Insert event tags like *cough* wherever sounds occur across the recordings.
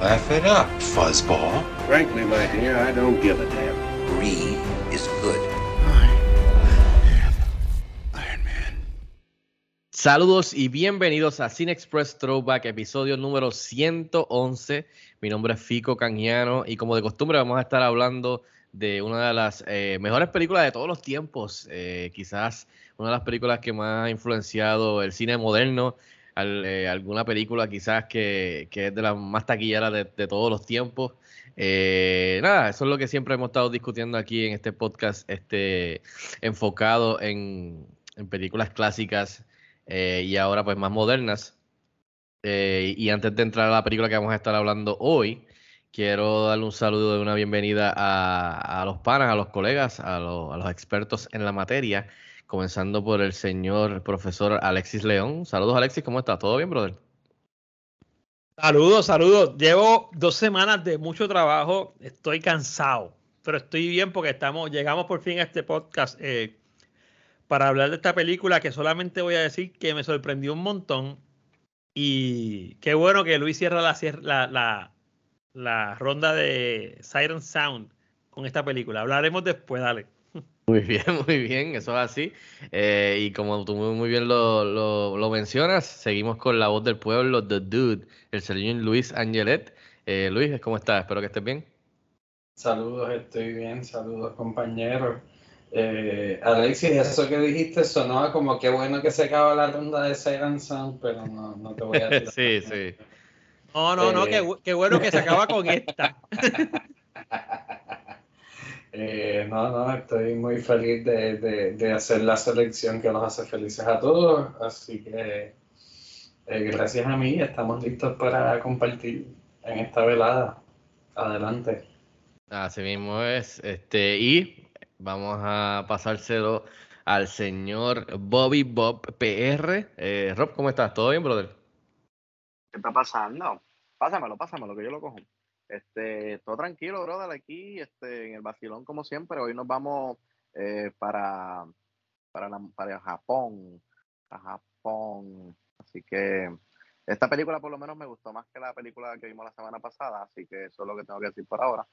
Laugh it up, fuzzball. Frankly, my dear, I don't give a damn. Brie is good. Iron Man. Saludos y bienvenidos a Cine Express Throwback, episodio número 111. Mi nombre es Fico Canjiano y como de costumbre vamos a estar hablando de una de las eh, mejores películas de todos los tiempos, eh, quizás una de las películas que más ha influenciado el cine moderno, eh, alguna película quizás que, que es de las más taquilleras de, todos los tiempos. Eh, nada, eso es lo que siempre hemos estado discutiendo aquí en este podcast, este, enfocado en, en películas clásicas eh, y ahora pues más modernas. Y antes de entrar a la película que vamos a estar hablando hoy, quiero darle un saludo de una bienvenida a, a los panas, a los colegas, a, lo- a los expertos en la materia, comenzando por el señor profesor Alexis León. Saludos Alexis, ¿cómo estás? ¿Todo bien, brother? Saludos, saludos. Llevo dos semanas de mucho trabajo. Estoy cansado, pero estoy bien porque estamos, llegamos por fin a este podcast eh, para hablar de esta película que solamente voy a decir que me sorprendió un montón. Y qué bueno que Luis cierra la, la ronda de Siren Sound con esta película. Hablaremos después, dale. Muy bien, *laughs* muy bien, eso es así. Eh, y como tú muy, muy bien lo, lo- lo mencionas, seguimos con la voz del pueblo, The Dude, el señor Luis Angelet. Eh, Luis, ¿cómo estás? Espero que estés bien. Saludos, estoy bien, saludos compañeros. Eh, Alexis, eso que dijiste sonaba como que bueno que se acaba la ronda de Siren Sound, pero no, no te voy a decir. *laughs* Sí, sí. No, no, no, Eh. qué, bu- qué bueno que se acaba con esta. *laughs* Eh, no, no, estoy muy feliz de, de- de hacer la selección que nos hace felices a todos, así que eh, gracias a mí estamos listos para compartir en esta velada. Adelante. Así mismo es. Este, y vamos a pasárselo al señor Bobby Bob PR. Eh, Rob, ¿cómo estás? ¿Todo bien, brother? ¿Qué está pasando? Pásamelo, pásamelo, que yo lo cojo. Este, todo tranquilo, brother, aquí, este, en el vacilón como siempre. Hoy nos vamos eh, para, para, para Japón, a Japón. Así que esta película por lo menos me gustó más que la película que vimos la semana pasada, así que eso es lo que tengo que decir por ahora.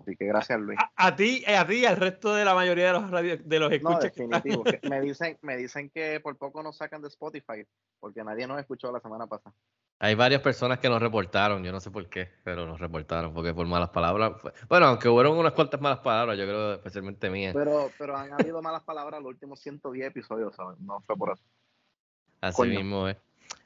Así que gracias, Luis. A, a ti, eh, a ti y al resto de la mayoría de los radio- de los escuchas definitivo. que me dicen, me dicen que por poco nos sacan de Spotify, porque nadie nos escuchó la semana pasada. Hay varias personas que nos reportaron, yo no sé por qué, pero nos reportaron, porque por malas palabras. fue- Bueno, aunque hubo unas cuantas malas palabras, yo creo especialmente mías. Pero, pero han habido malas palabras los últimos 110 episodios, ¿sabes? No fue por eso. Así Coño. mismo es.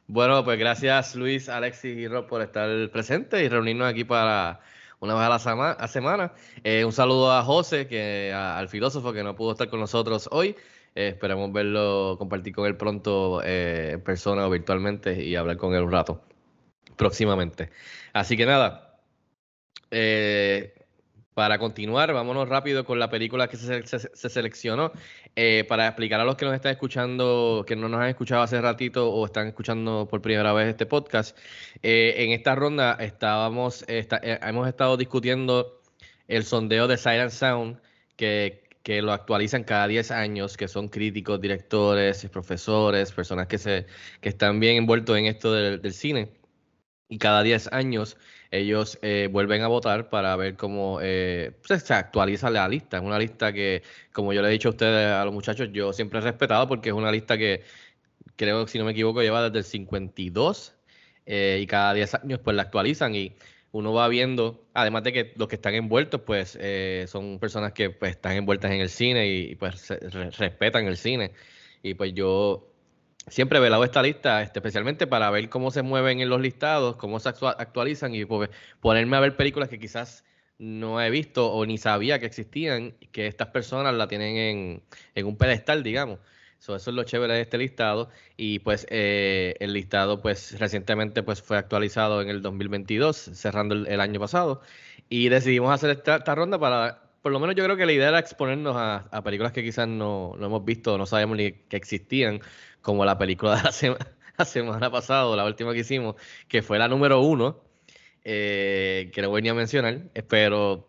Bueno, pues gracias Luis, Alexis y Rob por estar presentes y reunirnos aquí para una vez a la semana. Eh, un saludo a José, que al filósofo que no pudo estar con nosotros hoy. Eh, esperamos verlo, compartir con él pronto eh, en persona o virtualmente y hablar con él un rato próximamente. Así que nada, para continuar, vámonos rápido con la película que se, se- se seleccionó. Eh, para explicar a los que nos están escuchando, que no nos han escuchado hace ratito o están escuchando por primera vez este podcast, eh, en esta ronda estábamos, eh, hemos estado discutiendo el sondeo de Silent Sound, que, lo actualizan cada 10 años, que son críticos, directores, profesores, personas que, están bien envueltos en esto del, del cine. Y cada 10 años ellos eh, vuelven a votar para ver cómo eh, pues, se actualiza la lista. Es una lista que, como yo le he dicho a ustedes, a los muchachos, yo siempre he respetado porque es una lista que creo, si no me equivoco, lleva desde el 52 eh, y cada 10 años pues la actualizan y uno va viendo, además de que los que están envueltos pues eh, son personas que pues están envueltas en el cine y, pues respetan el cine. Y pues yo siempre he velado esta lista, este, especialmente para ver cómo se mueven en los listados, cómo se actua- actualizan y pues, ponerme a ver películas que quizás no he visto o ni sabía que existían, que estas personas la tienen en, un pedestal, digamos. So, eso es lo chévere de este listado. Y pues eh, el listado pues recientemente pues fue actualizado en el 2022, cerrando el, año pasado. Y decidimos hacer esta, ronda para, por lo menos yo creo que la idea era exponernos a, a películas que quizás no, no, hemos visto, no sabemos ni que existían, como la película de la, sema, *laughs* la semana pasada, la última que hicimos, que fue la número uno, eh, que no voy ni a mencionar, pero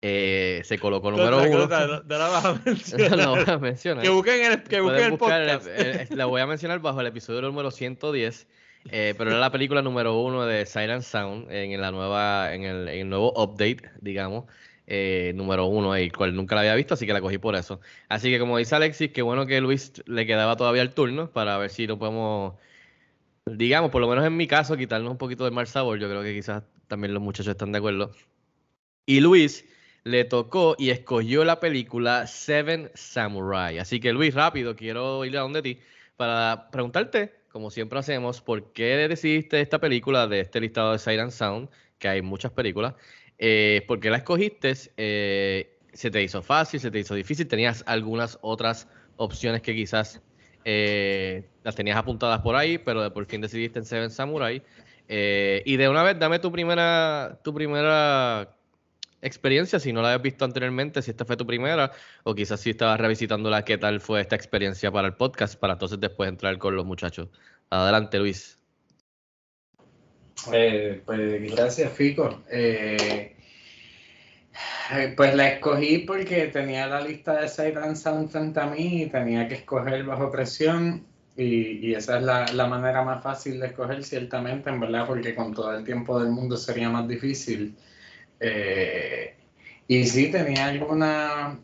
eh, se colocó número uno. no, no la vas a *laughs* mencionar. no voy a mencionar. Que busquen el, que busquen el podcast. eh, eh, la voy a mencionar bajo el episodio número 110. eh, pero era la película número uno de Silent Sound en la nueva, en el, en el nuevo update, digamos, eh, número uno, el cual nunca la había visto, así que la cogí por eso. Así que como dice Alexis, qué bueno que Luis le quedaba todavía el turno para ver si lo podemos, digamos, por lo menos en mi caso, quitarnos un poquito de mal sabor. Yo creo que quizás también los muchachos están de acuerdo. Y Luis le tocó y escogió la película Seven Samurai. Así que Luis, rápido, quiero ir a donde ti para preguntarte, como siempre hacemos, ¿por qué decidiste esta película de este listado de Siren Sound? Que hay muchas películas. Eh, ¿Por qué la escogiste? Eh, ¿Se te hizo fácil? ¿Se te hizo difícil? ¿Tenías algunas otras opciones que quizás eh, las tenías apuntadas por ahí, pero por fin decidiste en Seven Samurai? Eh, y de una vez, dame tu primera, tu primera experiencia, si no la habías visto anteriormente, si esta fue tu primera, o quizás si estabas revisitándola, qué tal fue esta experiencia para el podcast, para entonces después entrar con los muchachos. Adelante, Luis. Eh, pues gracias, Fico. Eh, pues la escogí porque tenía la lista de Siren Sound frente a mí y tenía que escoger bajo presión. Y, y esa es la, la, manera más fácil de escoger, ciertamente, en verdad, porque con todo el tiempo del mundo sería más difícil. Eh, y sí, tenía alguna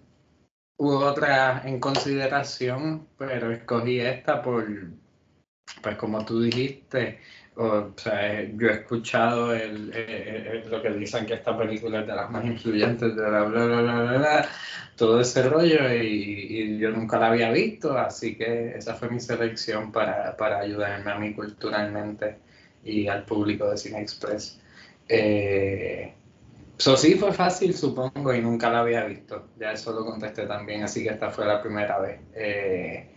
u otra en consideración, pero escogí esta por, pues como tú dijiste, o, sea, yo he escuchado el, el, el, lo que dicen que esta película es de las más influyentes de la bla, bla, bla, bla, bla todo ese rollo y, y, yo nunca la había visto, así que esa fue mi selección para, para ayudarme a mí culturalmente y al público de Cine Express. Eh, sí fue fácil, supongo, y nunca la había visto. Ya eso lo contesté también, así que esta fue la primera vez. Eh,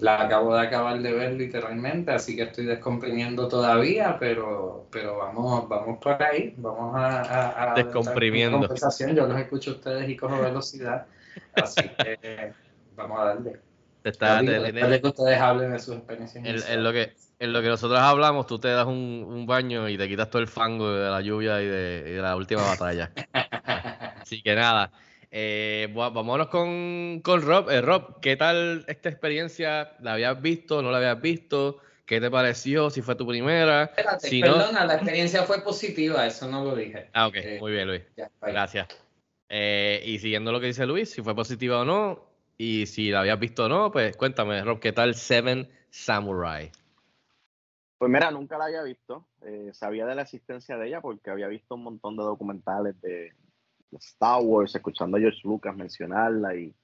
la acabo de acabar de ver literalmente, así que estoy descomprimiendo todavía, pero, pero vamos, vamos por ahí, vamos a, a, a descomprimiendo. Conversación. Yo los escucho a ustedes y cojo velocidad, así que *laughs* vamos a darle. Está, digo, te, te, que ustedes hablen de sus experiencias. En, en, lo que, en lo que nosotros hablamos, tú te das un, un, baño y te quitas todo el fango de la lluvia y de, y de la última batalla. *laughs* Así que nada, eh, vámonos con, con Rob. Eh, Rob, ¿qué tal esta experiencia? ¿La habías visto? ¿No la habías visto? ¿Qué te pareció? ¿Si fue tu primera? Espérate, si perdona, no... la experiencia fue positiva, eso no lo dije. Ah, ok, eh, muy bien, Luis. Ya, Gracias. Eh, y siguiendo lo que dice Luis, si fue positiva o no, y si la habías visto o no, pues cuéntame, Rob, ¿qué tal Seven Samurai? Pues mira, nunca la había visto. Eh, sabía de la existencia de ella porque había visto un montón de documentales de, de, Star Wars, escuchando a George Lucas mencionarla y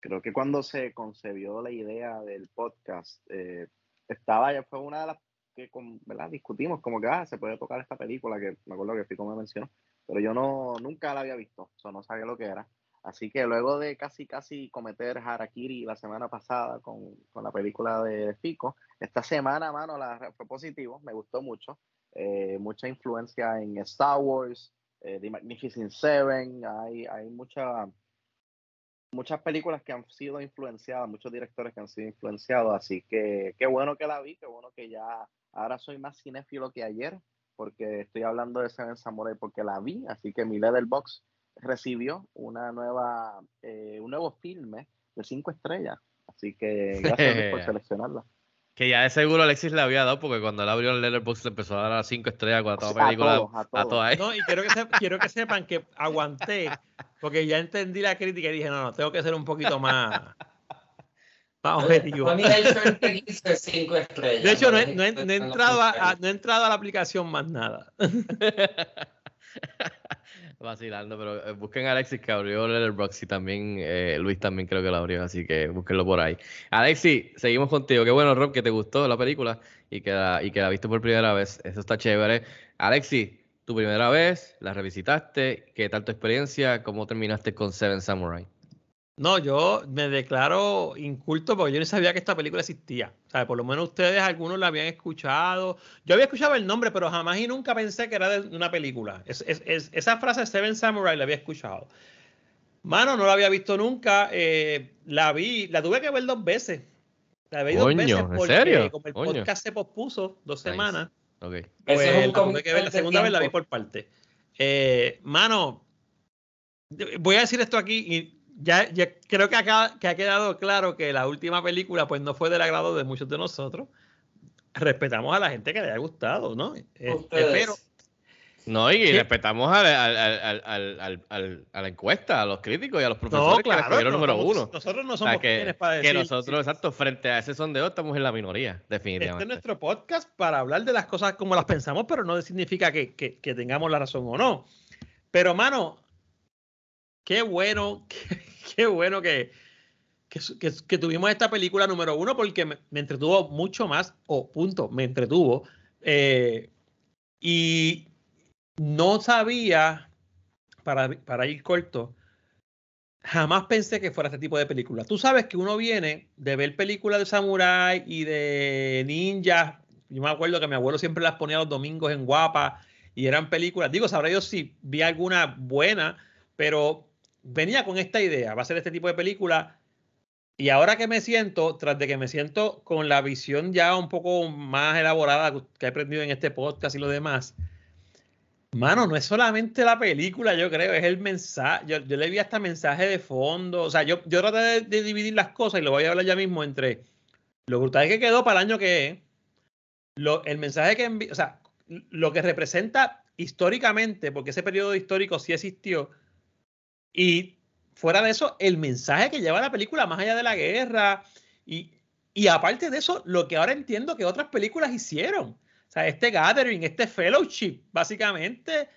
creo que cuando se concebió la idea del podcast, eh, estaba ya fue una de las que con, ¿verdad? discutimos como que ah, se puede tocar esta película que me acuerdo que Fico me mencionó, pero yo no nunca la había visto, o sea, no sabía lo que era. Así que luego de casi, casi cometer Harakiri la semana pasada con, con la película de Fico, esta semana, mano, la, fue positivo, me gustó mucho. Eh, mucha influencia en Star Wars, eh, The Magnificent Seven, hay, hay mucha, muchas películas que han sido influenciadas, muchos directores que han sido influenciados, así que qué bueno que la vi, qué bueno que ya ahora soy más cinéfilo que ayer, porque estoy hablando de Seven Samurai porque la vi, así que mi Letterboxd recibió una nueva, eh, un nuevo filme de cinco estrellas. Así que gracias por *laughs* seleccionarla. Que ya de seguro Alexis le había dado, porque cuando él abrió el Letterboxd le empezó a dar a cinco estrellas con toda película. A todos, a todos. A todas. No, y quiero que, se, quiero que sepan que aguanté, porque ya entendí la crítica y dije, no, no, tengo que ser un poquito más, más objetivo. cinco estrellas. De hecho, no he, no he, no he entrado, a, no he entrado a la aplicación más nada. *laughs* Vacilando, pero eh, busquen a Alexis que abrió Letterboxd y también eh, Luis también creo que lo abrió, así que búsquenlo por ahí. Alexis, seguimos contigo. Qué bueno, Rob, que te gustó la película y que la, y que la viste por primera vez. Eso está chévere. Alexis, tu primera vez, la revisitaste, ¿qué tal tu experiencia? ¿Cómo terminaste con Seven Samurai? No, yo me declaro inculto porque yo no sabía que esta película existía. O sea, por lo menos ustedes, algunos la habían escuchado. Yo había escuchado el nombre, pero jamás y nunca pensé que era de una película. Es, es, es, esa frase Seven Samurai la había escuchado. Mano, no la había visto nunca. Eh, la vi, la tuve que ver dos veces. La vi dos veces ¿en serio? como el podcast se pospuso dos Nice. semanas. Ok. Pues, es un la, tuve que ver, la segunda vez la vi por parte. Eh, mano, voy a decir esto aquí y ya, ya creo que, acá, que ha quedado claro que la última película pues no fue del agrado de muchos de nosotros. Respetamos a la gente que le haya gustado, ¿no? Eh, Ustedes. espero. No, y Sí. respetamos al- al- al- al- al- al- al- a la encuesta, a los críticos y a los profesores No, que la claro, escogieron no número somos- uno. nosotros no O sea, somos que, quienes para que decir nosotros, exacto, frente a ese sondeo estamos en la minoría, Este es definitivamente. nuestro podcast para hablar de las cosas como las pensamos, pero no significa que, que- que tengamos la razón o no. Pero, mano, qué bueno, qué, *laughs* qué bueno que, que, tuvimos esta película número uno porque me, me entretuvo mucho más, o punto, me entretuvo. eh, y no sabía, para, para ir corto, jamás pensé que fuera este tipo de película. Tú sabes que uno viene de ver películas de samurái y de ninjas. Yo me acuerdo que mi abuelo siempre las ponía los domingos en Guapa y eran películas. Digo, sabrá yo si vi alguna buena, pero venía con esta idea, va a ser este tipo de película. Y ahora que me siento, tras de que me siento con la visión ya un poco más elaborada que he aprendido en este podcast y lo demás, Mano, no es solamente la película, yo creo, es el mensaje. Yo, yo le vi hasta mensaje de fondo. O sea, yo, yo traté de, de dividir las cosas y lo voy a hablar ya mismo entre lo brutal que quedó para el año que es, lo, el mensaje que envi- o sea, lo que representa históricamente, porque ese periodo histórico sí existió, y fuera de eso, el mensaje que lleva la película más allá de la guerra, y, y aparte de eso, lo que ahora entiendo que otras películas hicieron. O sea, este gathering, este fellowship, básicamente,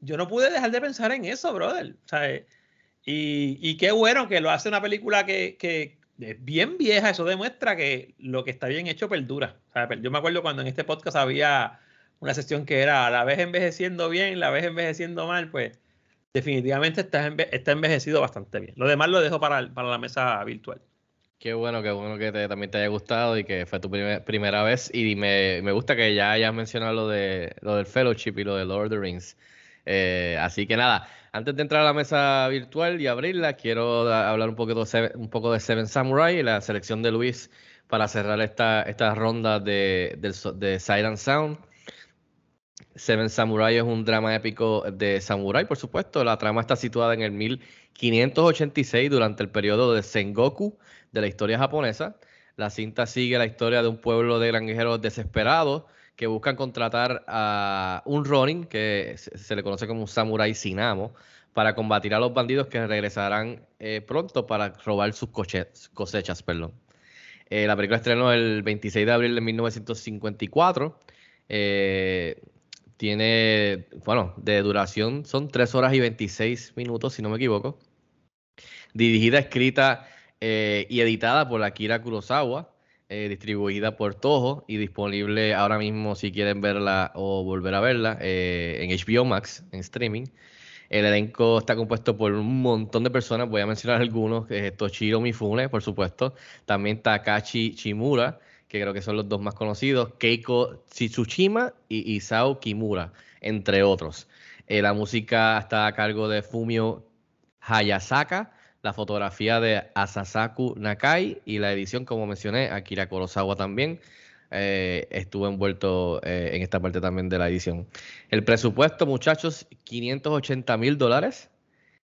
yo no pude dejar de pensar en eso, brother. O sea, y, y qué bueno que lo hace una película que, que es bien vieja, eso demuestra que lo que está bien hecho perdura. O sea, yo me acuerdo cuando en este podcast había una sesión que era la vez envejeciendo bien, la vez envejeciendo mal, pues definitivamente está, enve- está envejecido bastante bien. Lo demás lo dejo para, para la mesa virtual. Qué bueno, qué bueno que también te haya gustado y que fue tu primer- primera vez. Y me, me gusta que ya hayas mencionado lo, de, lo del Fellowship y lo de Lord of the Rings. Eh, así que nada, antes de entrar a la mesa virtual y abrirla, quiero hablar un, poquito de un poco de Seven Samurai y la selección de Luis para cerrar esta, esta ronda de, de Sight and Sound. Seven Samurai es un drama épico de samurái, por supuesto. La trama está situada en el 1586 durante el periodo de Sengoku de la historia japonesa. La cinta sigue la historia de un pueblo de granjeros desesperados que buscan contratar a un Ronin, que se, le conoce como un samurái sin amo, para combatir a los bandidos que regresarán eh, pronto para robar sus cosechas. Perdón. Eh, la película estrenó el 26 de abril de 1954. Eh, tiene, bueno, de duración son 3 horas y 26 minutos, si no me equivoco. Dirigida, escrita eh, y editada por Akira Kurosawa, eh, distribuida por Toho y disponible ahora mismo si quieren verla o volver a verla eh, en HBO Max, en streaming. El elenco está compuesto por un montón de personas, voy a mencionar algunos, Toshiro Mifune, por supuesto, también Takashi Shimura, que creo que son los dos más conocidos, Keiko Tsushima y Isao Kimura, entre otros. Eh, la música está a cargo de Fumio Hayasaka, la fotografía de Asasaku Nakai y la edición, como mencioné, Akira Kurosawa también. eh, estuvo envuelto eh, en esta parte también de la edición. El presupuesto, muchachos, 580 mil dólares.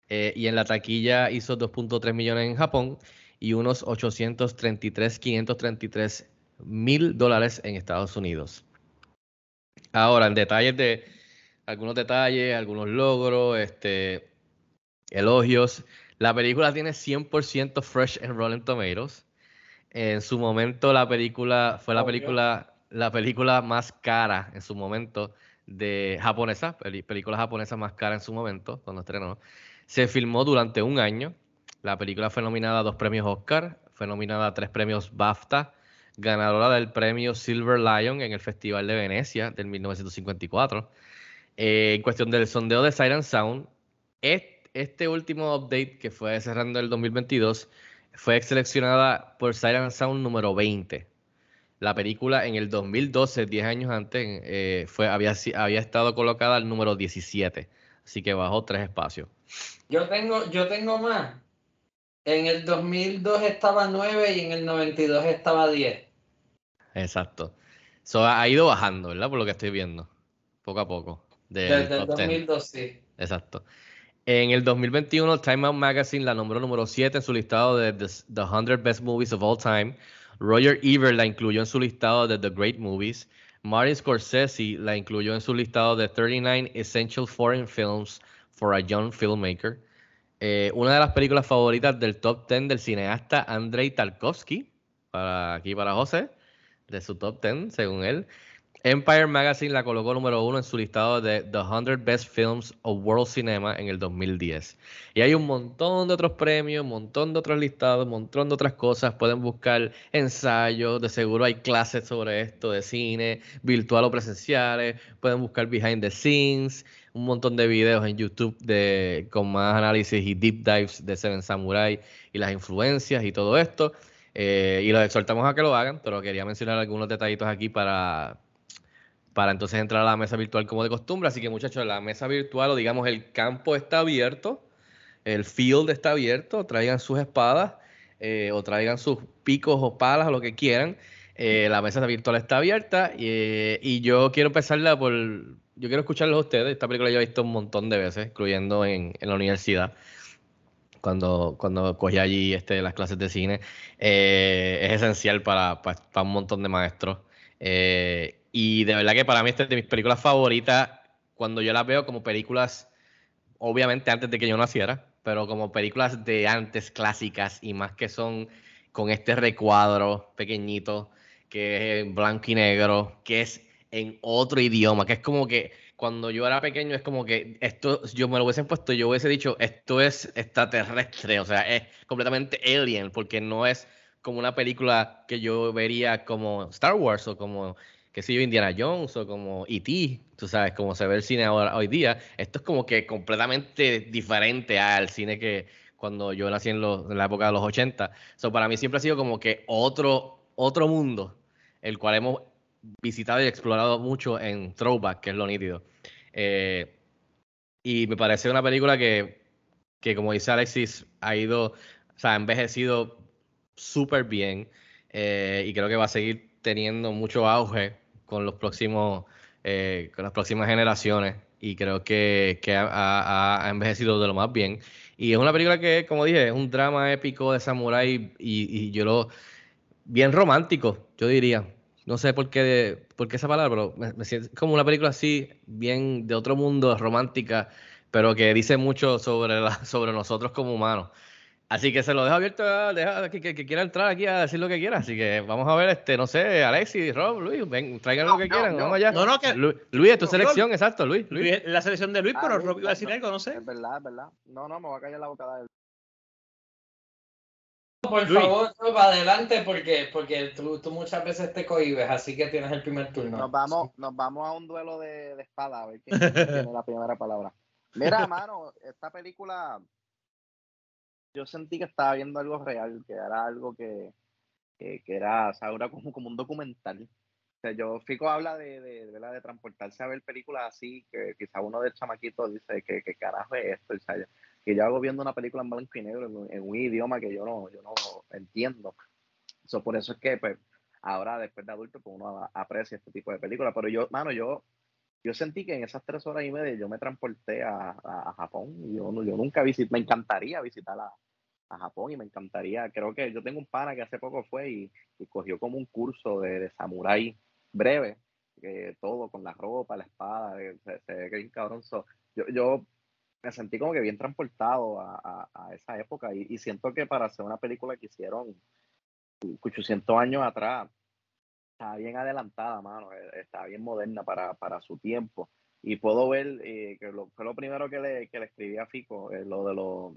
y en la taquilla hizo 2.3 millones en Japón y unos 833, 533 mil dólares en Estados Unidos. Ahora, en detalles de algunos detalles, algunos logros, este, elogios. La película tiene 100% fresh en Rotten Tomatoes. En su momento la película fue la Obvio. película la película más cara en su momento de japonesa, película japonesa más cara en su momento cuando estrenó. Se filmó durante un año. La película fue nominada a dos premios Oscar, fue nominada a tres premios BAFTA, ganadora del premio Silver Lion en el Festival de Venecia del 1954. Eh, en cuestión del sondeo de Siren Sound, est- este último update que fue cerrando el 2022 fue seleccionada por Silent Sound número 20. La película en el 2012, 10 años antes, eh, fue, había, había estado colocada al número 17. Así que bajó tres espacios. Yo tengo, yo tengo más. En el 2002 estaba 9 y en el 92 estaba 10. Exacto. So, ha ido bajando, ¿verdad? Por lo que estoy viendo. Poco a poco. Desde el 2002, sí. Exacto. En el 2021, Time Out Magazine la nombró número 7 en su listado de The, 100 Best Movies of All Time. Roger Ebert la incluyó en su listado de The Great Movies. Martin Scorsese la incluyó en su listado de 39 Essential Foreign Films for a Young Filmmaker. Eh, una de las películas favoritas del top 10 del cineasta Andrei Tarkovsky, para aquí para José, de su top 10, según él. Empire Magazine la colocó número uno en su listado de The 100 Best Films of World Cinema en el 2010. Y hay un montón de otros premios, un montón de otros listados, un montón de otras cosas. Pueden buscar ensayos, de seguro hay clases sobre esto de cine, virtual o presenciales. Pueden buscar behind the scenes, un montón de videos en YouTube de, con más análisis y deep dives de Seven Samurai y las influencias y todo esto. Eh, y los exhortamos a que lo hagan, pero quería mencionar algunos detallitos aquí para para entonces entrar a la mesa virtual como de costumbre. Así que muchachos, la mesa virtual o digamos el campo está abierto, el field está abierto, traigan sus espadas eh, o traigan sus picos o palas o lo que quieran. Eh, la mesa virtual está abierta y, yo quiero empezarla por, yo quiero escucharlos a ustedes. Esta película yo he visto un montón de veces, incluyendo en, la universidad cuando, cuando cogí allí este, las clases de cine, eh, es esencial para, para, un montón de maestros. Eh, y de verdad que para mí esta es de mis películas favoritas cuando yo las veo como películas, obviamente antes de que yo naciera, pero como películas de antes clásicas y más que son con este recuadro pequeñito, que es blanco y negro, que es en otro idioma, que es como que cuando yo era pequeño es como que esto, yo me lo hubiesen puesto, yo hubiese dicho, esto es extraterrestre, o sea, es completamente alien, porque no es como una película que yo vería como Star Wars o como qué sé yo, Indiana Jones o como E.T., tú sabes, como se ve el cine ahora, hoy día, esto es como que completamente diferente al cine que cuando yo nací en, la época de los 80. So, para mí siempre ha sido como que otro, otro mundo, el cual hemos visitado y explorado mucho en Throwback, que es lo nítido. Eh, y me parece una película que, que, como dice Alexis, ha ido, o sea, ha envejecido súper bien eh, y creo que va a seguir teniendo mucho auge con los próximos, eh, con las próximas generaciones y creo que, ha, envejecido de lo más bien. Y es una película que, como dije, es un drama épico de samurái y, yo lo bien romántico, yo diría. No sé por qué, por qué esa palabra, pero me, siento como una película así, bien de otro mundo, romántica, pero que dice mucho sobre, la, *laughs* sobre nosotros como humanos. Así que se lo dejo abierto a deja, que, que, quiera entrar aquí a decir lo que quiera. Así que vamos a ver, este, no sé, Alexis, Rob, Luis, ven, traigan lo que quieran, vamos allá. No, no, que, Luis, es tu selección, exacto, Luis, Luis. La selección de Luis, ah, pero Rob iba a decir algo, no sé. Es verdad, es verdad. No, no, me voy a callar la boca de él. Por favor, Rob, adelante, porque, porque tú, tú, muchas veces te cohibes, así que tienes el primer turno. Nos vamos, nos vamos a un duelo de, de espada, a ver quién *laughs* tiene la primera palabra. Mira, mano, esta película yo sentí que estaba viendo algo real, que era algo que, que, era, o sea, era como, como un documental. O sea, yo, Fico habla de, de, de, de transportarse a ver películas así, que quizá uno del chamaquito dice que, que carajo es esto, o sea, que yo hago viendo una película en blanco y negro en, un idioma que yo no, yo no entiendo. So, por eso es que, pues, ahora después de adulto, pues uno aprecia este tipo de películas. Pero yo, mano, yo, yo sentí que en esas tres horas y media yo me transporté a, a, Japón. Y yo, yo nunca visité, me encantaría visitar a, a, Japón y me encantaría. Creo que yo tengo un pana que hace poco fue y, y cogió como un curso de, de samurái breve, que todo con la ropa, la espada, se, ve que es cabrón. yo, yo me sentí como que bien transportado a, a, a esa época y, y, siento que para hacer una película que hicieron 800 años atrás, está bien adelantada, mano, eh, está bien moderna para, para su tiempo. Y puedo ver eh, que lo, fue lo primero que le, que le escribí a Fico, eh, lo de los,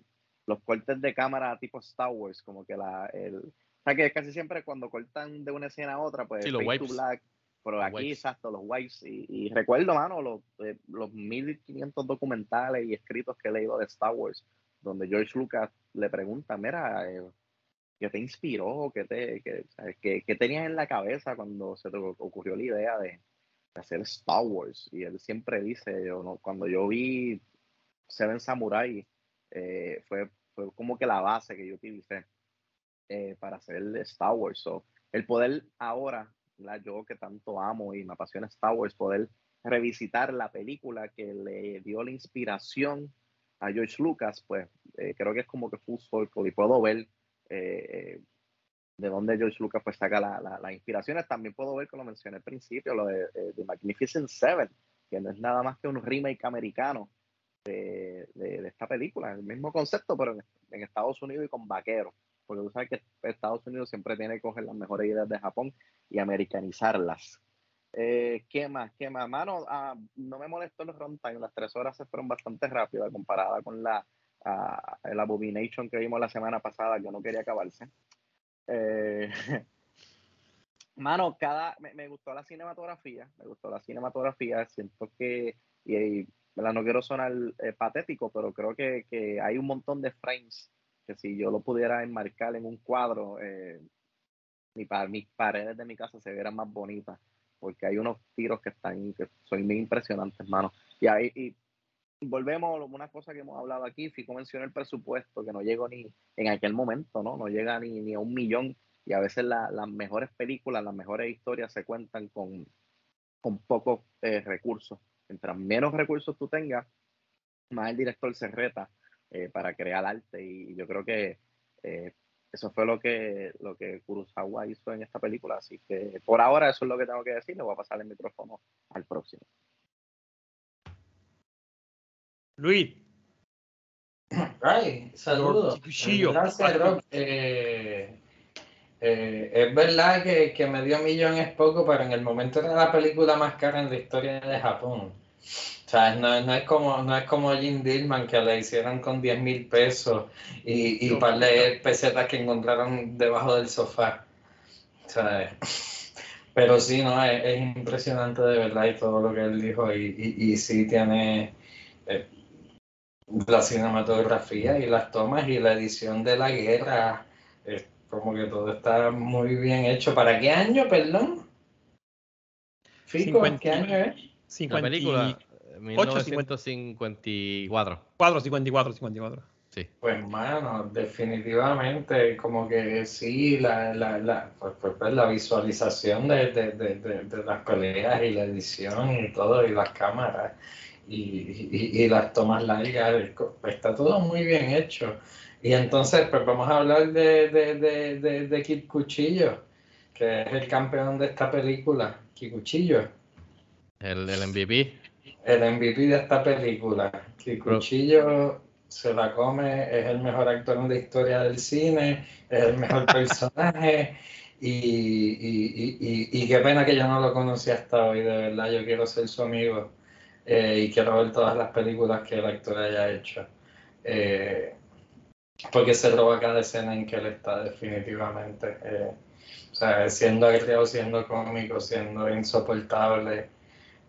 los cortes de cámara tipo Star Wars, como que la, el, o sea que casi siempre cuando cortan de una escena a otra, pues sí, black, pero Los aquí, whites. exacto, los whites. Y, y recuerdo, mano, los, eh, los 1500 documentales y escritos que he leído de Star Wars, donde George Lucas le pregunta, mira, eh, ¿qué te inspiró? ¿Qué, te, qué, qué- qué tenías en la cabeza cuando se te ocurrió la idea de, de hacer Star Wars? Y él siempre dice, yo, no, cuando yo vi Seven Samurai, eh, fue, fue como que la base que yo utilicé eh, para hacer Star Wars. So, el poder ahora, ¿verdad? yo que tanto amo y me apasiona Star Wars, poder revisitar la película que le dio la inspiración a George Lucas, pues eh, creo que es como que full circle y puedo ver eh, eh, de dónde George Lucas pues saca la- la- las inspiraciones. También puedo ver, como lo mencioné al principio, lo de, de Magnificent Seven, que no es nada más que un remake americano de esta película, el mismo concepto, pero en, en Estados Unidos y con vaqueros. Porque tú sabes que Estados Unidos siempre tiene que coger las mejores ideas de Japón y americanizarlas. Eh, ¿Qué más? ¿Qué más? Mano, ah, no me molestó el runtime. Las tres horas se fueron bastante rápido comparada con la ah, Abomination que vimos la semana pasada, que no quería acabarse. Eh, *laughs* mano, cada, me, me gustó la cinematografía, me gustó la cinematografía. Siento que, y, y, no quiero sonar eh, patético, pero creo que, que hay un montón de frames que si yo lo pudiera enmarcar en un cuadro, eh, mi mis paredes de mi casa se vieran más bonitas, porque hay unos tiros que están, que son muy impresionantes, mano. Y ahí, y volvemos a una cosa que hemos hablado aquí, Fico mencionó el presupuesto, que no llegó ni en aquel momento, ¿no? No llega ni, ni a un millón, y a veces la- las mejores películas, las mejores historias se cuentan con, con pocos eh, recursos. Mientras menos recursos tú tengas, más el director se reta eh, para crear arte, y yo creo que eh, eso fue lo que, lo que Kurosawa hizo en esta película. Así que por ahora eso es lo que tengo que decir. Le voy a pasar el micrófono al próximo. Luis. Ay, saludos. Gracias, Rob. Eh, eh, es verdad que, que medio millón es poco, pero en el momento era la película más cara en la historia de Japón. O sea, no, no es como, no es como Jim Dillman que le hicieron con 10 mil pesos y, y un par de pesetas que encontraron debajo del sofá. O sea, pero sí, no, es, es impresionante de verdad y todo lo que él dijo y, y, y sí tiene eh, la cinematografía y las tomas y la edición de la guerra, es como que todo está muy bien hecho. ¿Para qué año, perdón? Fico, ¿en qué año es? La película, eh, 58, 1954. 4, 54, 54. Sí. Pues, mano, definitivamente, como que sí, la, la, la, pues, pues, pues, la visualización de, de, de, de, de las peleas y la edición y todo, y las cámaras y, y, y las tomas largas, está todo muy bien hecho. Y entonces, pues vamos a hablar de, de, de, de, de Kid Cuchillo, que es el campeón de esta película, Kid Cuchillo. El, el MVP. El MVP de esta película. Kid Cuchillo se la come, es el mejor actor en la historia del cine, es el mejor *laughs* personaje. Y, y, y, y, y qué pena que yo no lo conocí hasta hoy, de verdad. Yo quiero ser su amigo eh, y quiero ver todas las películas que el actor haya hecho. Eh, porque se roba cada escena en que él está, definitivamente. Eh, o sea, siendo agrio, siendo cómico, siendo insoportable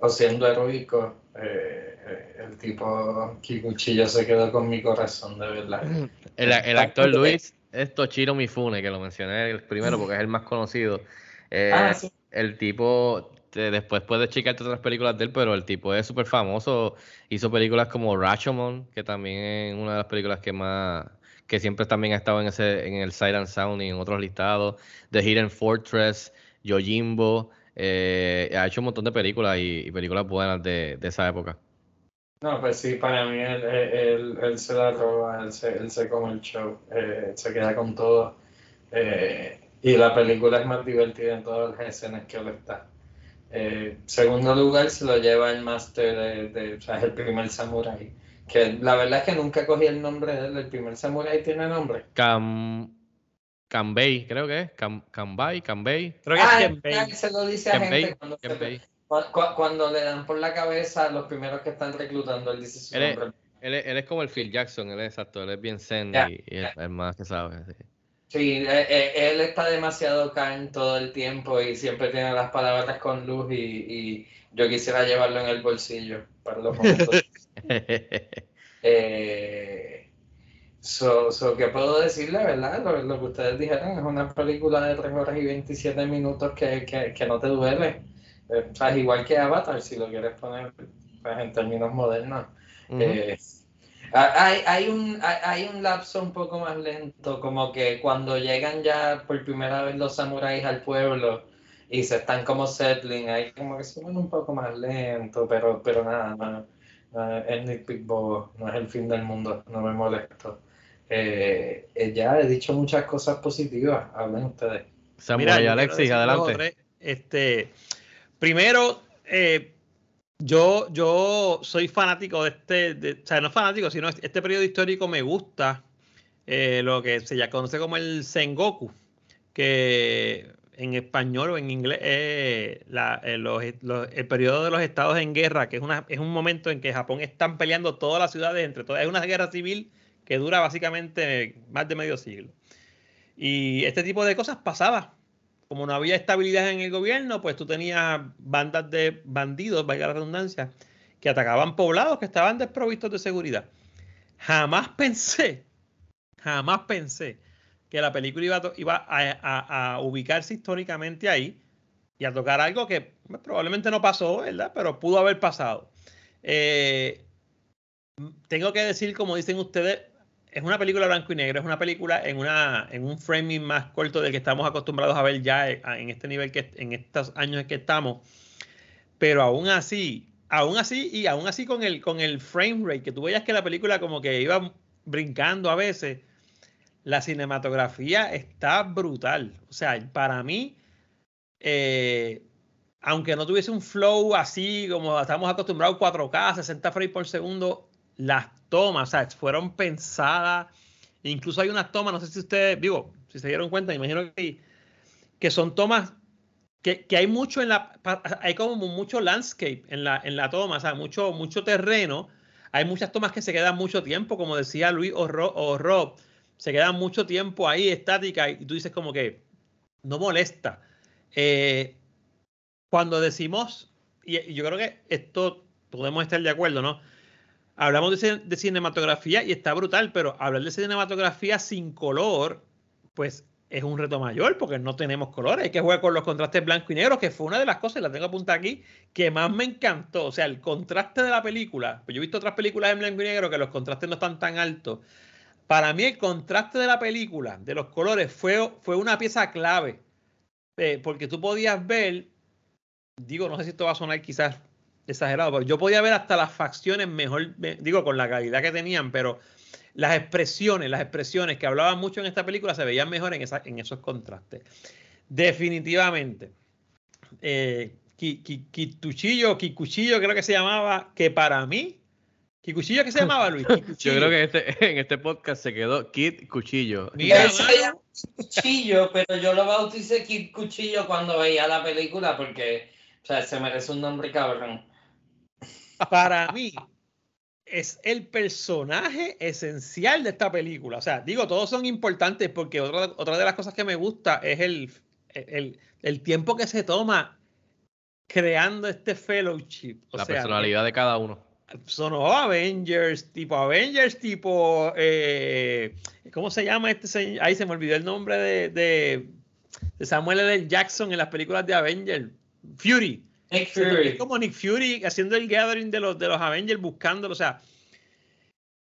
o siendo heroico. Eh, el tipo Kikuchillo se quedó con mi corazón, de verdad. *laughs* El, el actor Luis es Toshiro Mifune, que lo mencioné el primero porque es el más conocido. Eh, Ah, sí. El tipo, te- después puedes checarte otras películas de él, pero el tipo es súper famoso. Hizo películas como Rashomon, que también es una de las películas que más, que siempre también ha estado en ese, en el and Sound y en otros listados. The Hidden Fortress, Yojimbo. Eh, ha hecho un montón de películas y, y películas buenas de, de esa época. No, pues sí, para mí él, él- él se la roba, él se, él se come el show, eh, se queda con todo. eh, y la película es más divertida en todas las escenas que él está. Eh, segundo lugar se lo lleva el máster de, de- o sea, el primer samurai. Que la verdad es que nunca cogí el nombre de él, el primer samurai tiene nombre. Cam, Cambay, creo que es. Cam, Cambay, Cambay. Creo Ah, él se lo dice a Kenbei, gente cuando, se- Kenbei. cu- cu- cuando le dan por la cabeza a los primeros que están reclutando, él dice su Él es, nombre. él, es, él es como el Phil Jackson, él es exacto, él es bien zen Ya, y, y es el más que sabe. sí. Sí, eh, eh, él está demasiado calm todo el tiempo y siempre tiene las palabras con luz y, y yo quisiera llevarlo en el bolsillo para los momentos. eh, so, so, ¿Qué puedo decirle, verdad? Lo, lo, que ustedes dijeron es una película de 3 horas y 27 minutos que, que, que no te duele. Eh, o sea, es igual que Avatar, si lo quieres poner pues, en términos modernos. Uh -huh. eh, hay, hay, un, hay, hay, un lapso un poco más lento, como que cuando llegan ya por primera vez los samuráis al pueblo y se están como settling, hay como que se van un poco más lento, pero, pero nada, no, no, es no es el fin del mundo, no me molesto. Eh, ya he dicho muchas cosas positivas, hablen ustedes. Samurai Mira, Alexis, adelante. Este, primero, eh, yo, yo soy fanático de este, de, o sea, no fanático, sino este periodo histórico me gusta eh, lo que se ya conoce como el Sengoku, que en español o en inglés eh, la, eh, los, los, el periodo de los estados en guerra, que es, una, es un momento en que Japón están peleando todas las ciudades entre todas, es una guerra civil que dura básicamente más de medio siglo. Y este tipo de cosas pasaba como no había estabilidad en el gobierno, pues tú tenías bandas de bandidos, valga la redundancia, que atacaban poblados que estaban desprovistos de seguridad. Jamás pensé, jamás pensé que la película iba, a, iba a, ubicarse históricamente ahí y a tocar algo que probablemente no pasó, ¿verdad? Pero pudo haber pasado. Eh, tengo que decir, como dicen ustedes, es una película blanco y negro, es una película en, una, en un framing más corto del que estamos acostumbrados a ver ya en este nivel, que en estos años en que estamos. Pero aún así, aún así y aún así con el, con el frame rate, que tú veías que la película como que iba brincando a veces, la cinematografía está brutal. O sea, para mí, eh, aunque no tuviese un flow así como estamos acostumbrados 4K, 60 frames por segundo, las tomas, o sea, fueron pensadas. Incluso hay unas tomas, no sé si ustedes, digo, si se dieron cuenta, imagino que, que son tomas que, que, hay mucho en la, hay como mucho landscape en la, en la toma, o sea, mucho, mucho terreno. Hay muchas tomas que se quedan mucho tiempo, como decía Luis o Rob, o Rob se quedan mucho tiempo ahí estática y tú dices como que no molesta. Eh, cuando decimos, y, yo creo que esto podemos estar de acuerdo, ¿no? Hablamos de, cinematografía y está brutal, pero hablar de cinematografía sin color, pues es un reto mayor porque no tenemos colores. Hay que jugar con los contrastes blanco y negro, que fue una de las cosas, la tengo apuntada aquí, que más me encantó. O sea, el contraste de la película. Pues yo he visto otras películas en blanco y negro que los contrastes no están tan altos. Para mí, el contraste de la película, de los colores, fue, fue una pieza clave. Eh, porque tú podías ver, digo, no sé si esto va a sonar quizás exagerado, pero yo podía ver hasta las facciones mejor, digo, con la calidad que tenían, pero las expresiones, las expresiones que hablaban mucho en esta película se veían mejor en, esa, en esos contrastes. Definitivamente. Eh, Kituchillo, Kikuchillo creo que se llamaba, que para mí, Kikuchillo que se llamaba Luis. *laughs* Yo creo que este, *laughs* en este podcast se quedó Kit Cuchillo. Mira, Cuchillo, pero yo lo bauticé Kit Cuchillo cuando veía la película porque o sea, se merece un nombre cabrón para mí es el personaje esencial de esta película. O sea, digo, todos son importantes porque otra, otra de las cosas que me gusta es el, el, el tiempo que se toma creando este fellowship. O la sea, personalidad de cada uno. Sonó Avengers, tipo Avengers, tipo. Eh, ¿Cómo se llama este señor? Ahí se me olvidó el nombre de, de, de Samuel L. Jackson en las películas de Avengers. Fury. Nick Fury. Es como Nick Fury haciendo el gathering de los, de los Avengers, buscándolo, o sea.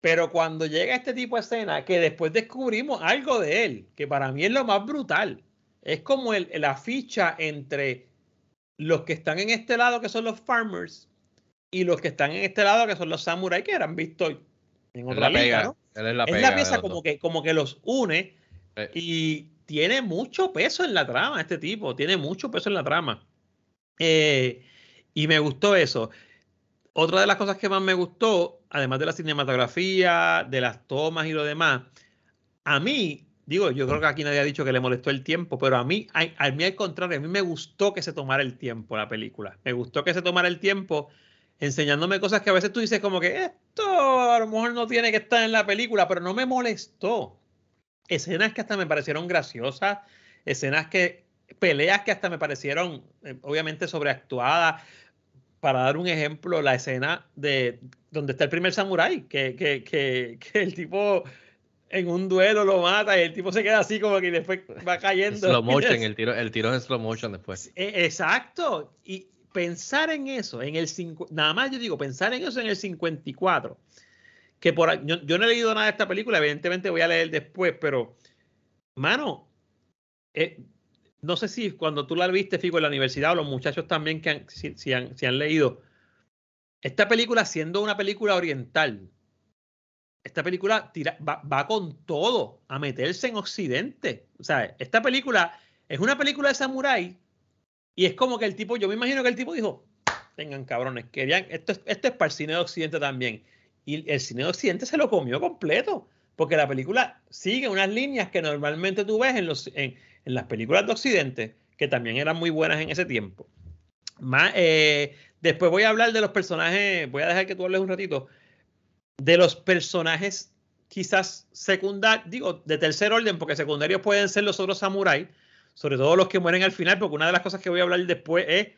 Pero cuando llega este tipo de escena, que después descubrimos algo de él, que para mí es lo más brutal, es como el, la ficha entre los que están en este lado, que son los farmers, y los que están en este lado, que son los samuráis, que eran vistos en otra la liga, ¿no? es la, es la pieza como que, como que los une Eh. y tiene mucho peso en la trama, este tipo, tiene mucho peso en la trama. Eh, y me gustó eso. Otra de las cosas que más me gustó, además de la cinematografía, de las tomas y lo demás, a mí, digo, yo creo que aquí nadie ha dicho que le molestó el tiempo, pero a mí, a, a mí al contrario, a mí me gustó que se tomara el tiempo la película. Me gustó que se tomara el tiempo enseñándome cosas que a veces tú dices como que esto a lo mejor no tiene que estar en la película, pero no me molestó. escenas que hasta me parecieron graciosas, escenas que, peleas que hasta me parecieron eh, obviamente sobreactuadas. Para dar un ejemplo, la escena de donde está el primer samurái, que, que, que, que el tipo en un duelo lo mata y el tipo se queda así como que después va cayendo. Slow *laughs* motion, el tiro, el tiro en slow motion después. E, exacto. Y pensar en eso, en el cinco, nada más yo digo, pensar en eso en el 54, que por yo, yo no he leído nada de esta película, evidentemente voy a leer después, pero, mano, eh, no sé si cuando tú la viste, Fico, en la universidad, o los muchachos también que han, si, han, si han leído, esta película siendo una película oriental, esta película tira, va, va, con todo a meterse en Occidente. O sea, esta película es una película de samurái y es como que el tipo, yo me imagino que el tipo dijo, tengan cabrones, querían, esto es, esto es para el cine de Occidente también. Y el cine de Occidente se lo comió completo, porque la película sigue unas líneas que normalmente tú ves en, los, en las películas de Occidente, que también eran muy buenas en ese tiempo. Más, eh, después voy a hablar de los personajes, voy a dejar que tú hables un ratito, de los personajes quizás secundarios, digo, de tercer orden, porque secundarios pueden ser los otros samuráis, sobre todo los que mueren al final, porque una de las cosas que voy a hablar después es,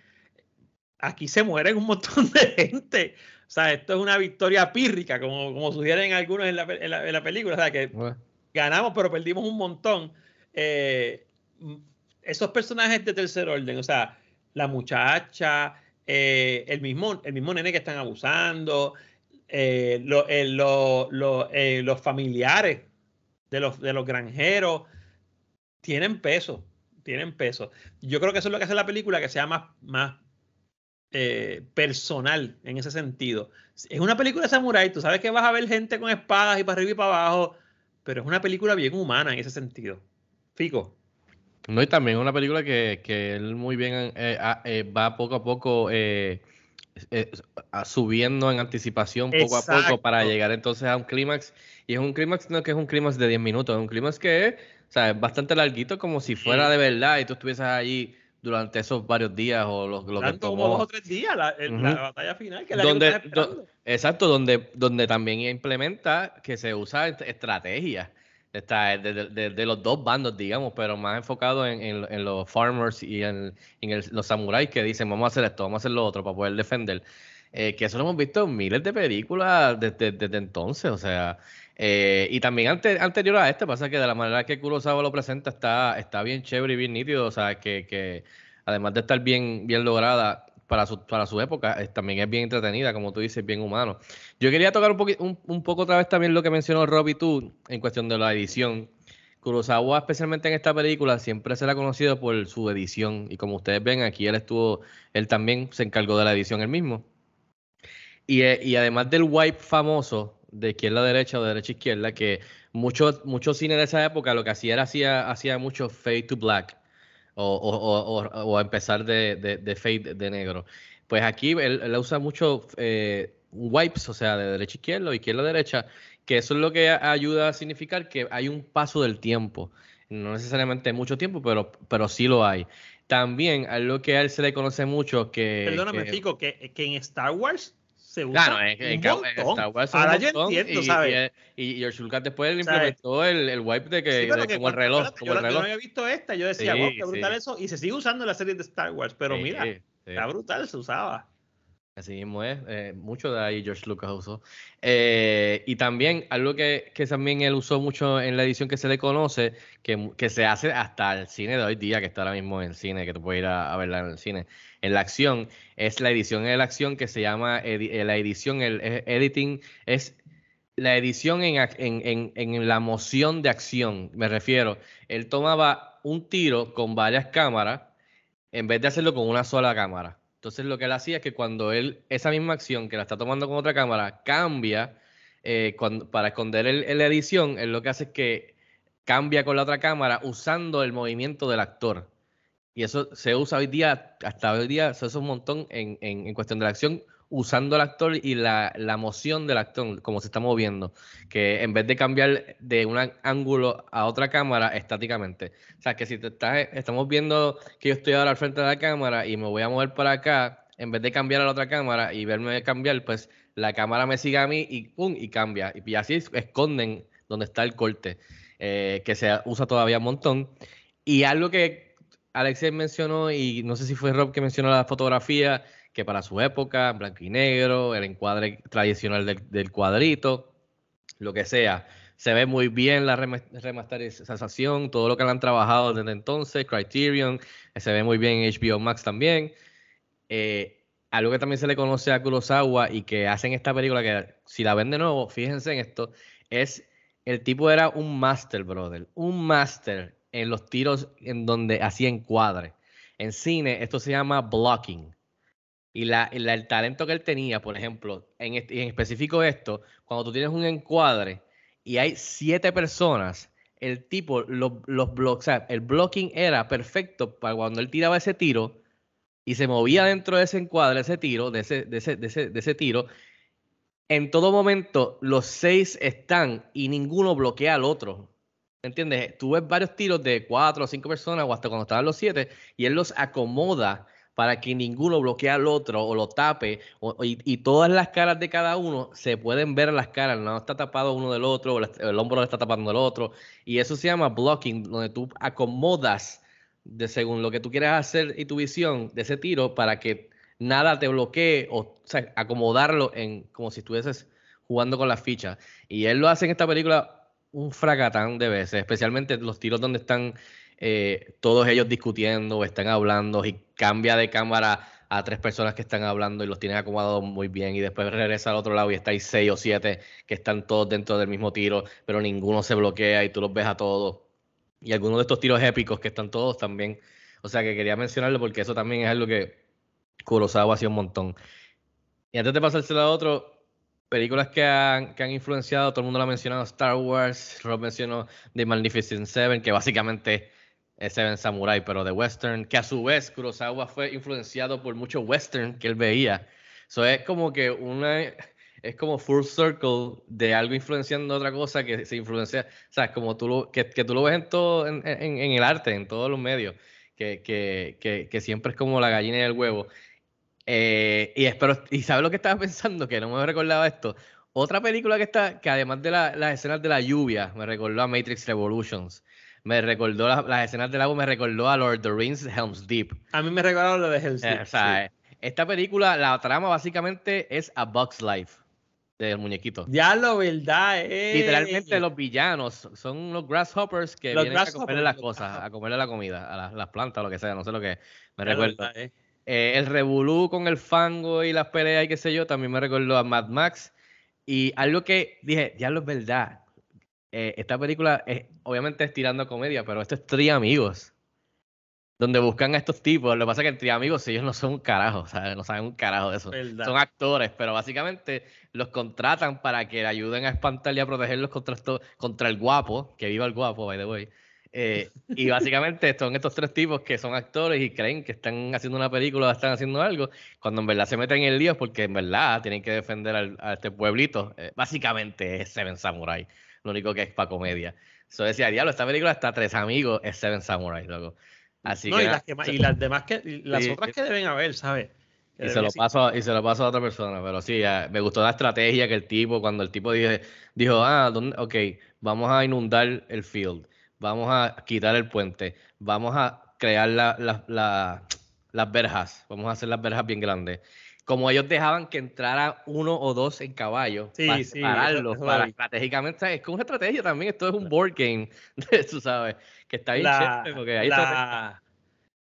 aquí se mueren un montón de gente. O sea, esto es una victoria pírrica, como, como sugieren algunos en la, en la, en la película. O sea, que bueno. ganamos, pero perdimos un montón. Eh, esos personajes de tercer orden, o sea, la muchacha, eh, el, mismo, el mismo nene que están abusando, eh, eh, lo, lo, los familiares de los, granjeros tienen peso, tienen peso. Yo creo que eso es lo que hace la película, que sea más, más personal en ese sentido. Es una película de samurai, tú sabes que vas a ver gente con espadas y para arriba y para abajo, pero es una película bien humana en ese sentido. Fico. No, y también es una película que, que él muy bien eh, va poco a poco eh, eh, subiendo en anticipación poco Exacto. a poco para llegar entonces a un clímax. Y es un clímax no que es un clímax de 10 minutos, es un clímax que es, o sea, es bastante larguito, como si fuera sí. de verdad y tú estuvieses allí durante esos varios días o lo, lo que tomó. dos o tres días la, uh -huh. la batalla final que donde, la do, exacto donde donde también implementa que se usa estrategia está de, de, de, los dos bandos digamos pero más enfocado en, en, en los farmers y en, en los samuráis que dicen vamos a hacer esto vamos a hacer lo otro para poder defender eh, que eso lo hemos visto en miles de películas desde, desde entonces o sea eh, y también ante, anterior a este, pasa que de la manera que Kurosawa lo presenta está, está bien chévere y bien nítido, o sea, que, que además de estar bien, bien lograda para su, para su época, también es bien entretenida, como tú dices, bien humano. Yo quería tocar un, poqu un, un poco otra vez también lo que mencionó Rob y tú en cuestión de la edición. Kurosawa, especialmente en esta película, siempre se le ha conocido por su edición. Y como ustedes ven, aquí él estuvo, él también se encargó de la edición él mismo. Y, eh, y además del wipe famoso, de izquierda a derecha o de derecha a izquierda, que muchos mucho cine de esa época lo que hacía era hacía, hacía mucho fade to black o, o, o, o empezar de, de, de, fade de negro. Pues aquí él, él usa mucho eh, wipes, o sea, de derecha a izquierda o izquierda a derecha, que eso es lo que ayuda a significar que hay un paso del tiempo. No necesariamente mucho tiempo, pero, pero sí lo hay. También a lo que a él se le conoce mucho que... Perdóname, que, Fico, que, que en Star Wars se usa claro, en, en, en Star Wars Ahora yo entiendo, y, ¿sabes? Y, y, George Lucas después implementó el, el, wipe de que, sí, de, que como el reloj. Como yo, el reloj. no había visto esta, yo decía, sí, wow, qué brutal sí. eso. Y se sigue usando en la serie de Star Wars, pero mira, está brutal, se usaba. Así mismo es, eh, mucho de ahí George Lucas usó. Eh, y también algo que, que, también él usó mucho en la edición que se le conoce, que, que, se hace hasta el cine de hoy día, que está ahora mismo en el cine, que tú puedes ir a, verla en el cine, en la acción, es la edición en la acción que se llama, eh, la edición, el editing, es la edición en, en, en, en la moción de acción, me refiero. Él tomaba un tiro con varias cámaras en vez de hacerlo con una sola cámara. Entonces lo que él hacía es que cuando él, esa misma acción que la está tomando con otra cámara, cambia eh, para esconder la edición, él lo que hace es que cambia con la otra cámara usando el movimiento del actor. Y eso se usa hoy día, hasta hoy día se usa un montón en, en, en cuestión de la acción, usando el actor y la, la, moción del actor, como se está moviendo, que en vez de cambiar de un ángulo a otra cámara estáticamente. O sea, que si te estás, estamos viendo que yo estoy ahora al frente de la cámara y me voy a mover para acá, en vez de cambiar a la otra cámara y verme cambiar, pues la cámara me sigue a mí y pum, y cambia. Y así esconden donde está el corte. eh, que se usa todavía un montón. Y algo que Alexei mencionó, y no sé si fue Rob que mencionó la fotografía, que para su época, blanco y negro, el encuadre tradicional del, del cuadrito, lo que sea. Se ve muy bien la rem- remasterización, todo lo que han trabajado desde entonces, Criterion, se ve muy bien en HBO Max también. Eh, algo que también se le conoce a Kurosawa y que hacen esta película, que si la ven de nuevo, fíjense en esto, es el tipo era un master, brother, un master en los tiros en donde hacía encuadre. En cine, esto se llama blocking. Y la, el talento que él tenía, por ejemplo, en, este- en específico esto, cuando tú tienes un encuadre y hay siete personas, el tipo, los, los el blocking era perfecto para cuando él tiraba ese tiro y se movía dentro de ese encuadre, ese tiro, de ese, de ese, de ese, de ese tiro, en todo momento los seis están y ninguno bloquea al otro. ¿Entiendes? Tú ves varios tiros de cuatro o cinco personas o hasta cuando estaban los siete y él los acomoda para que ninguno bloquee al otro o lo tape y, todas las caras de cada uno se pueden ver las caras, no está tapado uno del otro o el hombro le está tapando el otro y eso se llama blocking, donde tú acomodas de según lo que tú quieras hacer y tu visión de ese tiro para que nada te bloquee o, o sea, acomodarlo en como si estuvieses jugando con las fichas. Y él lo hace en esta película un fracatán de veces, especialmente los tiros donde están eh, todos ellos discutiendo o están hablando y cambia de cámara a tres personas que están hablando y los tiene acomodados muy bien y después regresa al otro lado y está ahí seis o siete que están todos dentro del mismo tiro, pero ninguno se bloquea y tú los ves a todos. Y algunos de estos tiros épicos que están todos también. O sea que quería mencionarlo porque eso también es algo que Kurosawa hacía un montón. Y antes de pasárselo a otro, películas que han, que han influenciado, todo el mundo lo ha mencionado, Star Wars, Rob mencionó The Magnificent Seven, que básicamente Seven Samurai, pero de western, que a su vez Kurosawa fue influenciado por mucho western que él veía. Eso es como que una, es como full circle de algo influenciando otra cosa que se influencia, o sea, como tú lo, que, que tú lo ves en todo, en, en- en el arte, en todos los medios, que, que, que, que siempre es como la gallina y el huevo. Eh, y espero, y sabes lo que estaba *laughs* pensando, que no me recordaba esto. Otra película que está, que además de la- las escenas de la lluvia, me recordó a Matrix Revolutions. Me recordó la- las escenas del agua, me recordó a Lord of the Rings Helm's Deep. A mí me regalaron lo de Hell's Eh, Deep, o sea, sí. esta película, la trama básicamente es A Bug's Life del muñequito. Ya lo verdad es. Literalmente los villanos son los grasshoppers que Los vienen a comerle grasshoppers, las cosas, a comerle la comida, a las, las plantas, lo que sea, no sé lo que me verdad es. Eh, el revolú con el fango y las peleas y qué sé yo, también me recordó a Mad Max. Y algo que dije, ya lo es verdad. Eh, esta película es, obviamente es tirando comedia, pero esto es Tri Amigos. Donde buscan a estos tipos. Lo que pasa es que Tri Amigos ellos no son un carajo, o sea, no saben un carajo de eso. Verdad. Son actores, pero básicamente los contratan para que le ayuden a espantar y a protegerlos contra, esto- contra el guapo, que viva el guapo, by the way. Eh, y *laughs* básicamente son estos tres tipos que son actores y creen que están haciendo una película o están haciendo algo, cuando en verdad se meten en el lío es porque en verdad tienen que defender al- a este pueblito. Eh, básicamente es Seven Samurai, lo único que es para comedia. Eso decía, diablo, esta película está tres amigos, es Seven Samurai, loco. Así No, que y las, que, *laughs* y las demás que. y las Sí, otras que deben haber, ¿sabes? Y se, lo paso, a- y se lo paso a otra persona, pero sí, ya, me gustó la estrategia que el tipo, cuando el tipo dije, dijo, ah, ¿dónde? ok, vamos a inundar el field, vamos a quitar el puente, vamos a crear la- la- la- las verjas, vamos a hacer las verjas bien grandes. Como ellos dejaban que entrara uno o dos en caballo Sí, para sí, lo para estratégicamente, es como una estrategia también, esto es un board game, *laughs* tú sabes, que está bien La- chévere, porque hay la- estrategia.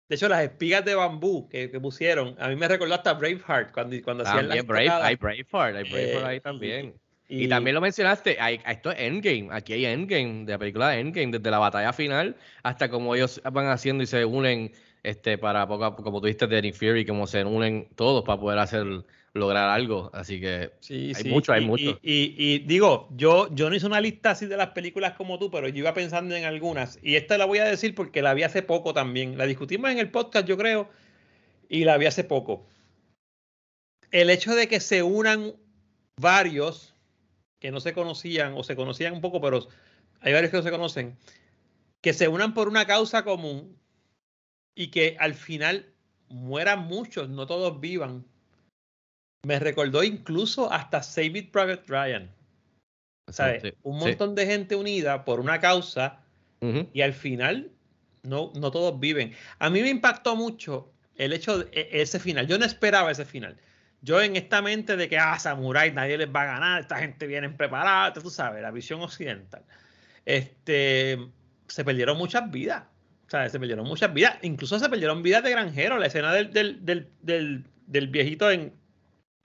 De hecho, las espigas de bambú que, que pusieron, a mí me recordó hasta Braveheart cuando, cuando hacían las Brave, hay Braveheart, hay Braveheart Eh, ahí también. Y, y- también lo mencionaste, hay, esto es Endgame, aquí hay Endgame, de la película Endgame, desde la batalla final hasta como ellos van haciendo y se unen este para poco a poco, como tú dijiste Nick Fury, como se unen todos para poder hacer lograr algo. Así que Sí, hay sí, mucho, hay y- mucho. Y, y- y digo, yo, yo no hice una lista así de las películas como tú, pero yo iba pensando en algunas. Y esta la voy a decir porque la vi hace poco también. La discutimos en el podcast, yo creo, y la vi hace poco. El hecho de que se unan varios que no se conocían o se conocían un poco, pero hay varios que no se conocen, que se unan por una causa común y que al final mueran muchos, no todos vivan. Me recordó incluso hasta Save It Private Ryan. ¿sabes? Sí, Un sí. montón de gente unida por una causa y al final no, no todos viven. A mí me impactó mucho el hecho de e- ese final. Yo no esperaba ese final. Yo en esta mente de que, ah, Samurai, nadie les va a ganar, esta gente viene preparada, tú sabes, la visión occidental. Este, se perdieron muchas vidas. O sea, se perdieron muchas vidas. Incluso se perdieron vidas de granjero. La escena del, del, del, del, del viejito en,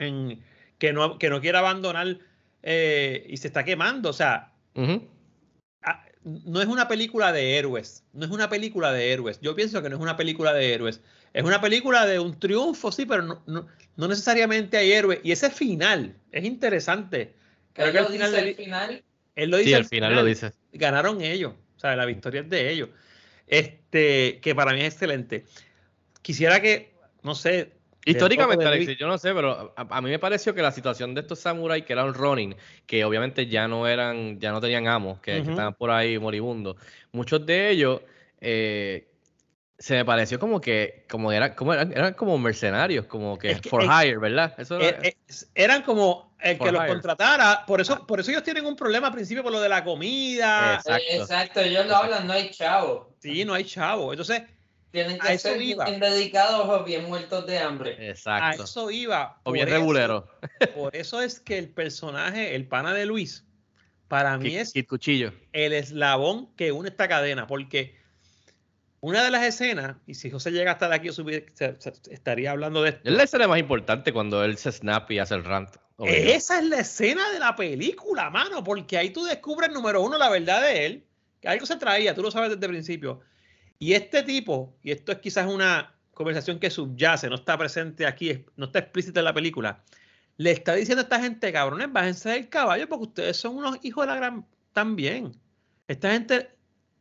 en que, no, que no quiere abandonar eh, y se está quemando. O sea, ah, no es una película de héroes. No es una película de héroes. Yo pienso que no es una película de héroes. Es una película de un triunfo, sí, pero no, no, no necesariamente hay héroes. Y ese final es interesante. Creo que Él al lo final, dice al final. él lo dice Sí, al final lo dice. Ganaron ellos. O sea, la victoria es de ellos. Este, que para mí es excelente. Quisiera que, no sé. Históricamente, Alexis, yo no sé, pero a, a mí me pareció que la situación de estos samuráis que eran Ronin, que obviamente ya no eran, ya no tenían amos, que, estaban por ahí moribundos, muchos de ellos eh, se me pareció como que, como eran, como eran, eran como mercenarios, como que, Es que- for es- hire, ¿verdad? Eso era- eh, eran como el que los hire. contratara. Por eso, por eso ellos tienen un problema al principio por lo de la comida. Exacto. Exacto, ellos lo hablan, no hay chavo. Sí, no hay chavo. Entonces, Tienen a que eso ser iba. bien dedicados o bien muertos de hambre. a Exacto. eso iba. o bien Por eso- regulero. Por eso es que el personaje, el pana de Luis, para mí Kit, es Kit Cuchillo. el eslabón que une esta cadena, porque una de las escenas, y si José llega hasta de aquí, yo subi- se- se- estaría hablando de esto. Es la escena más importante cuando él se snap y hace el rant. obligado. Esa es la escena de la película, mano, porque ahí tú descubres, número uno, la verdad de él, que algo se traía, tú lo sabes desde el principio. Y este tipo, y esto es quizás una conversación que subyace, no está presente aquí, no está explícita en la película, le está diciendo a esta gente, cabrones, bájense del caballo porque ustedes son unos hijos de la gran también. Esta gente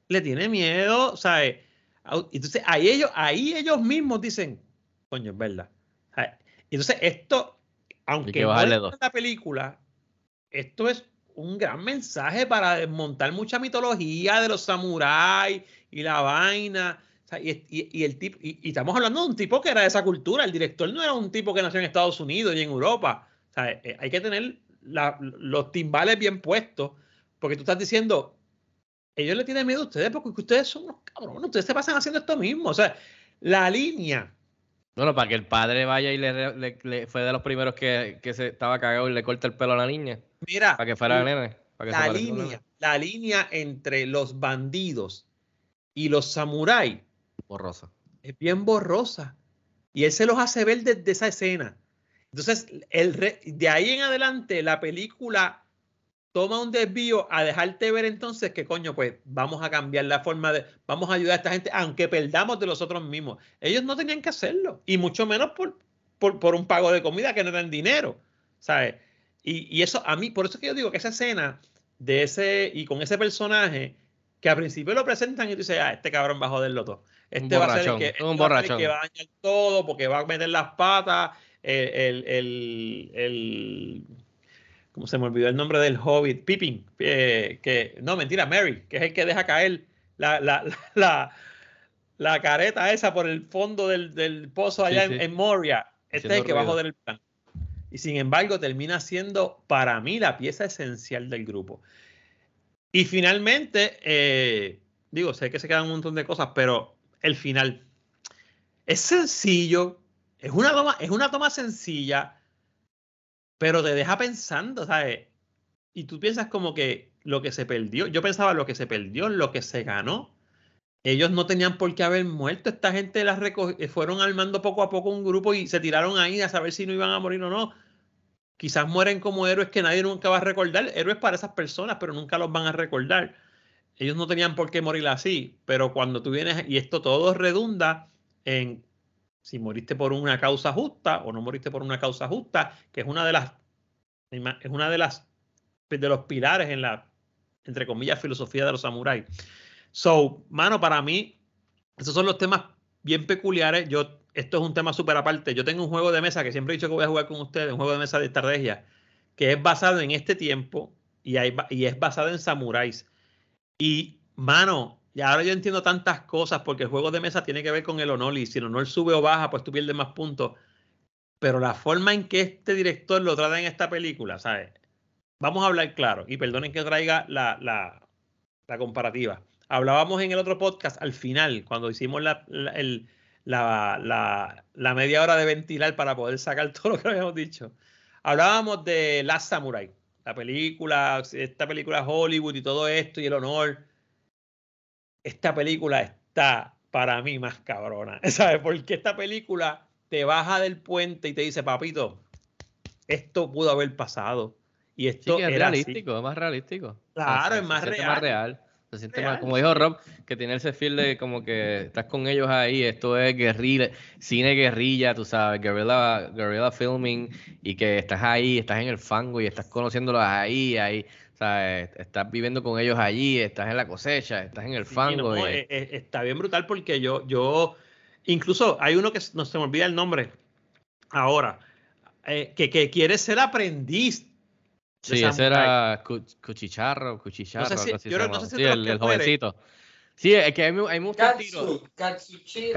le tiene miedo, ¿sabes? Entonces, ahí ellos, ahí ellos mismos dicen, coño, es verdad. Entonces, esto, aunque que no la película, esto es un gran mensaje para desmontar mucha mitología de los samuráis y la vaina. O sea, y, y- y el tipo, y, y estamos hablando de un tipo que era de esa cultura. El director no era un tipo que nació en Estados Unidos y en Europa. O sea, eh, hay que tener la- los timbales bien puestos. Porque tú estás diciendo, ellos le tienen miedo a ustedes porque ustedes son unos cabrones. Ustedes se pasan haciendo esto mismo. O sea, la línea Bueno, para que el padre vaya y le, le- le- fue de los primeros que, que se estaba cagado y le corta el pelo a la niña. Mira, Para que fuera nene. Para que la línea, la línea entre los bandidos y los samuráis. Borrosa. es bien borrosa. Y él se los hace ver desde esa escena. Entonces, el re- de ahí en adelante, la película toma un desvío a dejarte ver entonces que coño, pues vamos a cambiar la forma de, vamos a ayudar a esta gente, aunque perdamos de los otros mismos. Ellos no tenían que hacerlo, y mucho menos por, por, por un pago de comida que no eran dinero, ¿sabes? Y, y eso a mí, por eso es que yo digo que esa escena de ese, y con ese personaje, que al principio lo presentan y tú dices, ah, este cabrón va a joderlo todo. Este va a ser el que, un este va el que va a dañar todo porque va a meter las patas. El, el, el, el- ¿cómo se me olvidó el nombre del hobbit? Pippin, eh, que, no, mentira, Mary, que es el que deja caer la, la, *laughs* la, la, careta esa por el fondo del, del pozo allá Sí, en, sí. en Moria. Este es el que va a joder el plan. Y sin embargo, termina siendo para mí la pieza esencial del grupo. Y finalmente, eh, digo, sé que se quedan un montón de cosas, pero el final es sencillo, es una toma, es una toma sencilla, pero te deja pensando, ¿sabes? Y tú piensas como que lo que se perdió, yo pensaba lo que se perdió, lo que se ganó. Ellos no tenían por qué haber muerto. Esta gente las eh, fueron armando poco a poco un grupo y se tiraron ahí a saber si no iban a morir o no. Quizás mueren como héroes que nadie nunca va a recordar. Héroes para esas personas, pero nunca los van a recordar. Ellos no tenían por qué morir así. Pero cuando tú vienes, y esto todo redunda en si moriste por una causa justa o no moriste por una causa justa, que es una de las es una de las de los pilares en la entre comillas filosofía de los samuráis. So, mano, para mí esos son los temas bien peculiares. Yo esto es un tema súper aparte. Yo tengo un juego de mesa que siempre he dicho que voy a jugar con ustedes, un juego de mesa de estrategia que es basado en este tiempo y, hay, y es basado en samuráis. Y, mano, y ahora yo entiendo tantas cosas porque el juego de mesa tiene que ver con el honor y si el honor sube o baja, pues tú pierdes más puntos. Pero la forma en que este director lo trata en esta película, ¿sabes? vamos a hablar claro, y perdonen que traiga la, la, la comparativa. Hablábamos en el otro podcast al final, cuando hicimos la, el, la media hora de ventilar para poder sacar *laughs* todo lo que habíamos dicho. Hablábamos de Last Samurai, la película, esta película Hollywood y todo esto y el honor. Esta película está para mí más cabrona, *laughs* ¿sabes? Porque esta película te baja del puente y te dice, papito, esto pudo haber pasado. Y esto Sí, es era realístico, así. es más realístico. Claro, es más se real. más real. Se siente Real, más, como dijo Rob, que tiene ese feel de como que estás con ellos ahí, esto es guerrilla, cine guerrilla, tú sabes, guerrilla, guerrilla filming, y que estás ahí, estás en el fango y estás conociéndolos ahí, ahí, sabes, estás viviendo con ellos allí, estás en la cosecha, estás en el Sí, fango. no, y- eh, eh, está bien brutal porque yo, yo, incluso hay uno que no se me olvida el nombre ahora, eh, que, que quiere ser aprendiz. Sí, ese era Cu- Cuchicharro, Cuchicharro, si- algo así yo se no- no sé si Sí, el, que el muere. jovencito. Sí, es que el tiro. Katsu, algo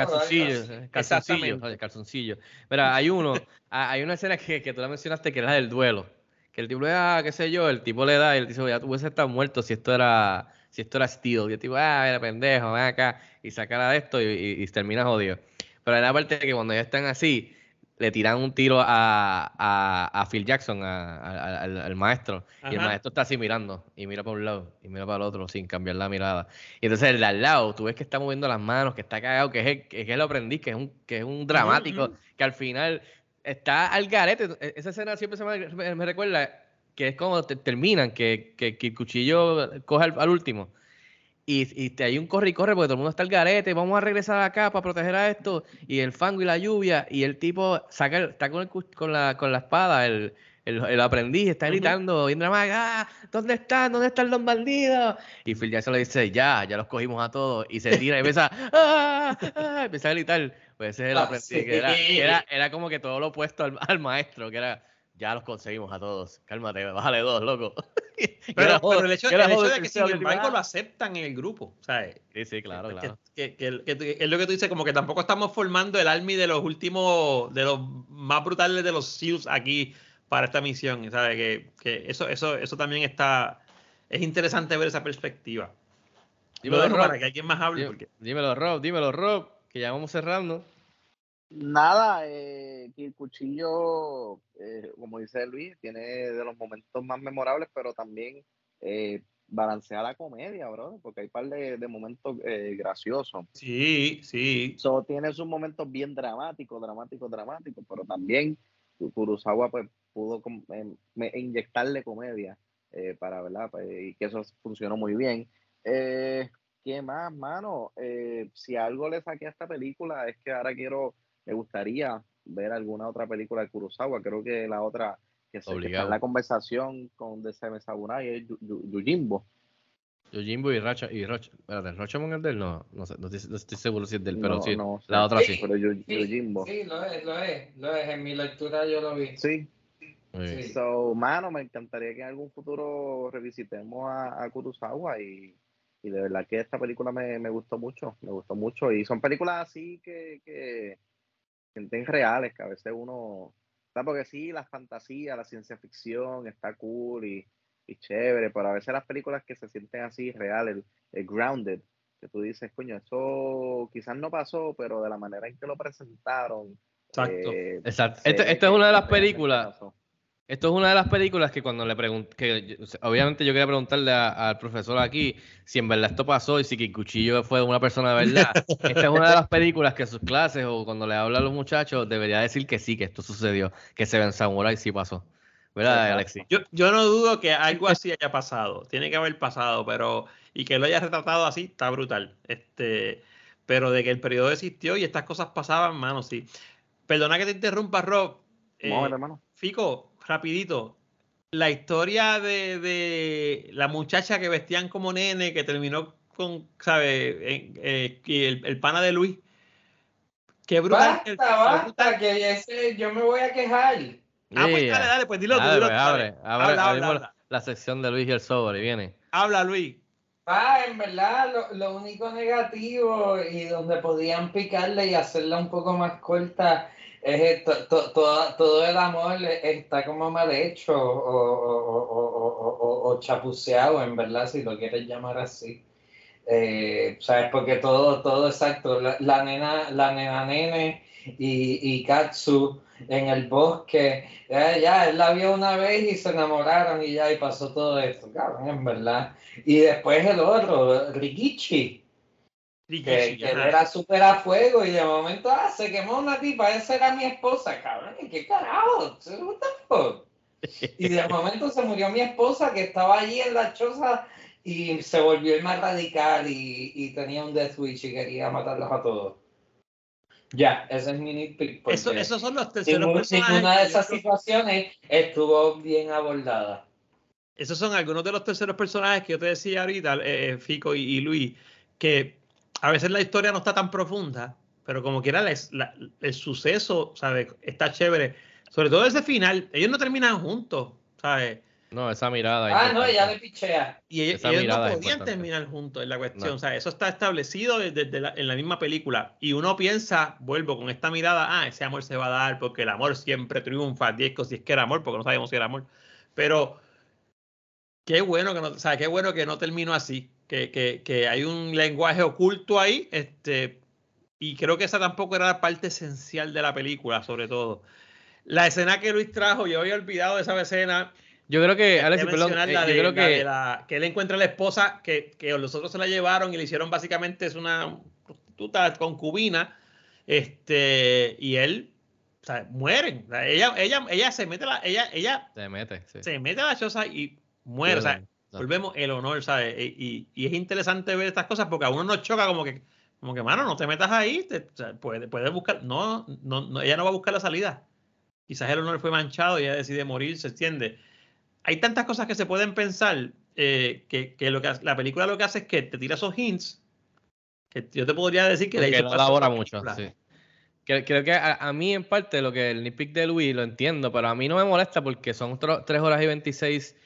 Calzoncillo, eh, calzoncillo. Mira, hay uno, *laughs* hay una escena que, que tú la mencionaste que era la del duelo. Que el tipo le da, qué sé yo, el tipo le da y el tipo ya tú hubiese estado muerto si esto era, si esto era Steel. Y el tipo, ah, mira, pendejo, ven acá y sacara de esto y, y, y termina jodido. Pero hay la parte de que cuando ya están así, le tiran un tiro a, a, a Phil Jackson, a- a- al, al maestro, y el Ajá. maestro está así mirando, y mira para un lado, y mira para el otro, sin cambiar la mirada. Y entonces el de al lado, tú ves que está moviendo las manos, que está cagado, que es el, que es el aprendiz, que es un, que es un dramático, ujú. que al final está al garete. E- Esa escena siempre se me, recuerda que es como te- terminan, que, que, que el cuchillo coge al, al último. Y, y te, hay un corre y corre porque todo el mundo está al garete, vamos a regresar acá para proteger a esto, y el fango y la lluvia, y el tipo saca el- está con, el con, la, con la espada, el, el, el aprendiz está gritando, bien dramático, ¡ah! ¿Dónde están? ¿Dónde están los bandidos? Y Phil Jackson le dice, ya, ya los cogimos a todos, y se tira y empieza, ¡ah! ¡ah! Empieza a gritar. Pues ese es el Ah, aprendiz, sí. que era, que era, *laughs* era como que todo lo opuesto al, al maestro, que era, ya los conseguimos a todos, cálmate, bájale dos, loco. *laughs* Pero, el hecho, el hecho de que, sin embargo, lo aceptan en el grupo. ¿sabes? Sí, sí, claro, que, claro. que- es lo que tú dices, como que tampoco estamos formando el army de los últimos, de los más brutales de los SEALs aquí para esta misión. ¿sabes? Que, que eso, eso, eso también está, es interesante ver esa perspectiva. Dímelo, Lo dejo Rob. para que alguien más hable. Porque... Dímelo, Rob, dímelo, Rob, que ya vamos cerrando. Nada, eh, el cuchillo, eh, como dice Luis, tiene de los momentos más memorables, pero también eh, balancea la comedia, bro, porque hay un par de, de momentos eh, graciosos. Sí, sí. So, tiene sus momentos bien dramáticos, dramáticos, dramáticos, pero también Kurosawa pues, pudo em, inyectarle comedia eh, para, ¿verdad? Pues, y que eso funcionó muy bien. Eh, ¿Qué más, mano? Eh, si algo le saqué a esta película es que ahora quiero, me gustaría ver alguna otra película de Kurosawa. Creo que la otra que, se, que está en la conversación con The Seven Samurai es Yu- Yu- Yojimbo. Yojimbo y Racha, y Rocha, espérate, ¿Rochamon es del? No, no sé, no estoy, no estoy seguro si es del, pero No, sí, no la otra sí. Pero Sí, Yojimbo. sí, lo es, lo es, lo es. En mi lectura yo lo vi. Sí. So, mano, me encantaría que en algún futuro revisitemos a, a Kurosawa y, y de verdad que esta película me, me gustó mucho, me gustó mucho y son películas así que, que sienten reales, que a veces uno, ¿sabes? porque sí, la fantasía, la ciencia ficción está cool y, y chévere, pero a veces las películas que se sienten así reales, el, el grounded, que tú dices, coño, eso quizás no pasó, pero de la manera en que lo presentaron. Exacto. eh, Exacto. se Esta, ve esta es una de las películas. Esto es una de las películas que cuando le pregunté, obviamente yo quería preguntarle a- al profesor aquí si en verdad esto pasó y si Kikuchillo fue una persona de verdad. *laughs* Esta es una de las películas que en sus clases o cuando le habla a los muchachos debería decir que sí, que esto sucedió, que Seven Samurai sí pasó. ¿Verdad, Exacto. Alexi? Yo, yo no dudo que algo así haya pasado. Tiene que haber pasado, pero. Y que lo haya retratado así, está brutal. Este. Pero de que el periodo existió y estas cosas pasaban, mano, sí. Perdona que te interrumpa, Rob. Eh, hermano. Fico, rapidito. La historia de, de la muchacha que vestían como nene, que terminó con, ¿sabes? el, el pana de Luis. Qué brutal. Basta, qué basta, brutal. que ese, yo me voy a quejar. Ah, pues dale, dale, pues dilo tú, dilo tú, abre, abre, Habla, abrimos habla, la- habla. la sección de Luis y el sobre, viene. Habla, Luis. Ah, en verdad, lo, lo único negativo y donde podían picarle y hacerla un poco más corta es esto, to- toda- todo el amor está como mal hecho o, o- o- o- chapuceado, en verdad, si lo quieres llamar así. Eh, ¿Sabes? Porque todo, todo exacto. La, la nena, la nena nene y, y Katsu en el bosque. Ya, ya, él la vio una vez y se enamoraron y ya, y pasó todo esto, cabrón, en verdad. Y después el otro, Rikichi. Que, que él era súper a fuego y de momento, ah, se quemó una tipa, esa era mi esposa, cabrón, ¿qué carajo? What the fuck? Y de *laughs* momento se murió mi esposa que estaba allí en la choza y se volvió el más radical y, y tenía un death wish y quería matarlos a todos. Ya, ese es mi nitpick. Eso, esos son los terceros ningún- personajes. Ninguna de esas creo- situaciones estuvo bien abordada. Esos son algunos de los terceros personajes que yo te decía ahorita, eh, eh, Fico y, y Luis, que a veces la historia no está tan profunda, pero como quiera la- la- el suceso, ¿sabes? Está chévere. Sobre todo ese final, ellos no terminan juntos, ¿sabes? No, esa mirada. Ah, no, ella le pichea. Y ellos, ellos no es podían importante. terminar juntos en la cuestión. No. O sea, eso está establecido desde, la- en la misma película. Y uno piensa, vuelvo con esta mirada, ah, ese amor se va a dar porque el amor siempre triunfa. Diez si es que era amor, porque no sabemos si era amor. Pero qué bueno que no, o sea, qué bueno que no terminó así. Que, que, que hay un lenguaje oculto ahí. Este, y creo que esa tampoco era la parte esencial de la película, sobre todo. La escena que Luis trajo, yo había olvidado de esa escena. Yo creo que, Alex, perdón, eh, yo de- creo la que la- que él encuentra a la esposa que, que los otros se la llevaron y le hicieron básicamente es una prostituta concubina este y él o sea, mueren O sea, ella ella ella se mete a la ella ella se mete, sí. se mete a la choza y muere o sea Volvemos el honor ¿sabes? Y, y- y es interesante ver estas cosas porque a uno nos choca como que como que mano no te metas ahí te, o sea, puedes, puedes buscar no, no no ella no va a buscar la salida quizás el honor fue manchado y ella decide morir se extiende hay tantas cosas que se pueden pensar eh, que, que lo que la película lo que hace es que te tira esos hints que yo te podría decir que le no elabora la mucho, sí. Creo, creo que a, a mí en parte lo que el nitpick de Luis lo entiendo, pero a mí no me molesta porque son 3 horas y 26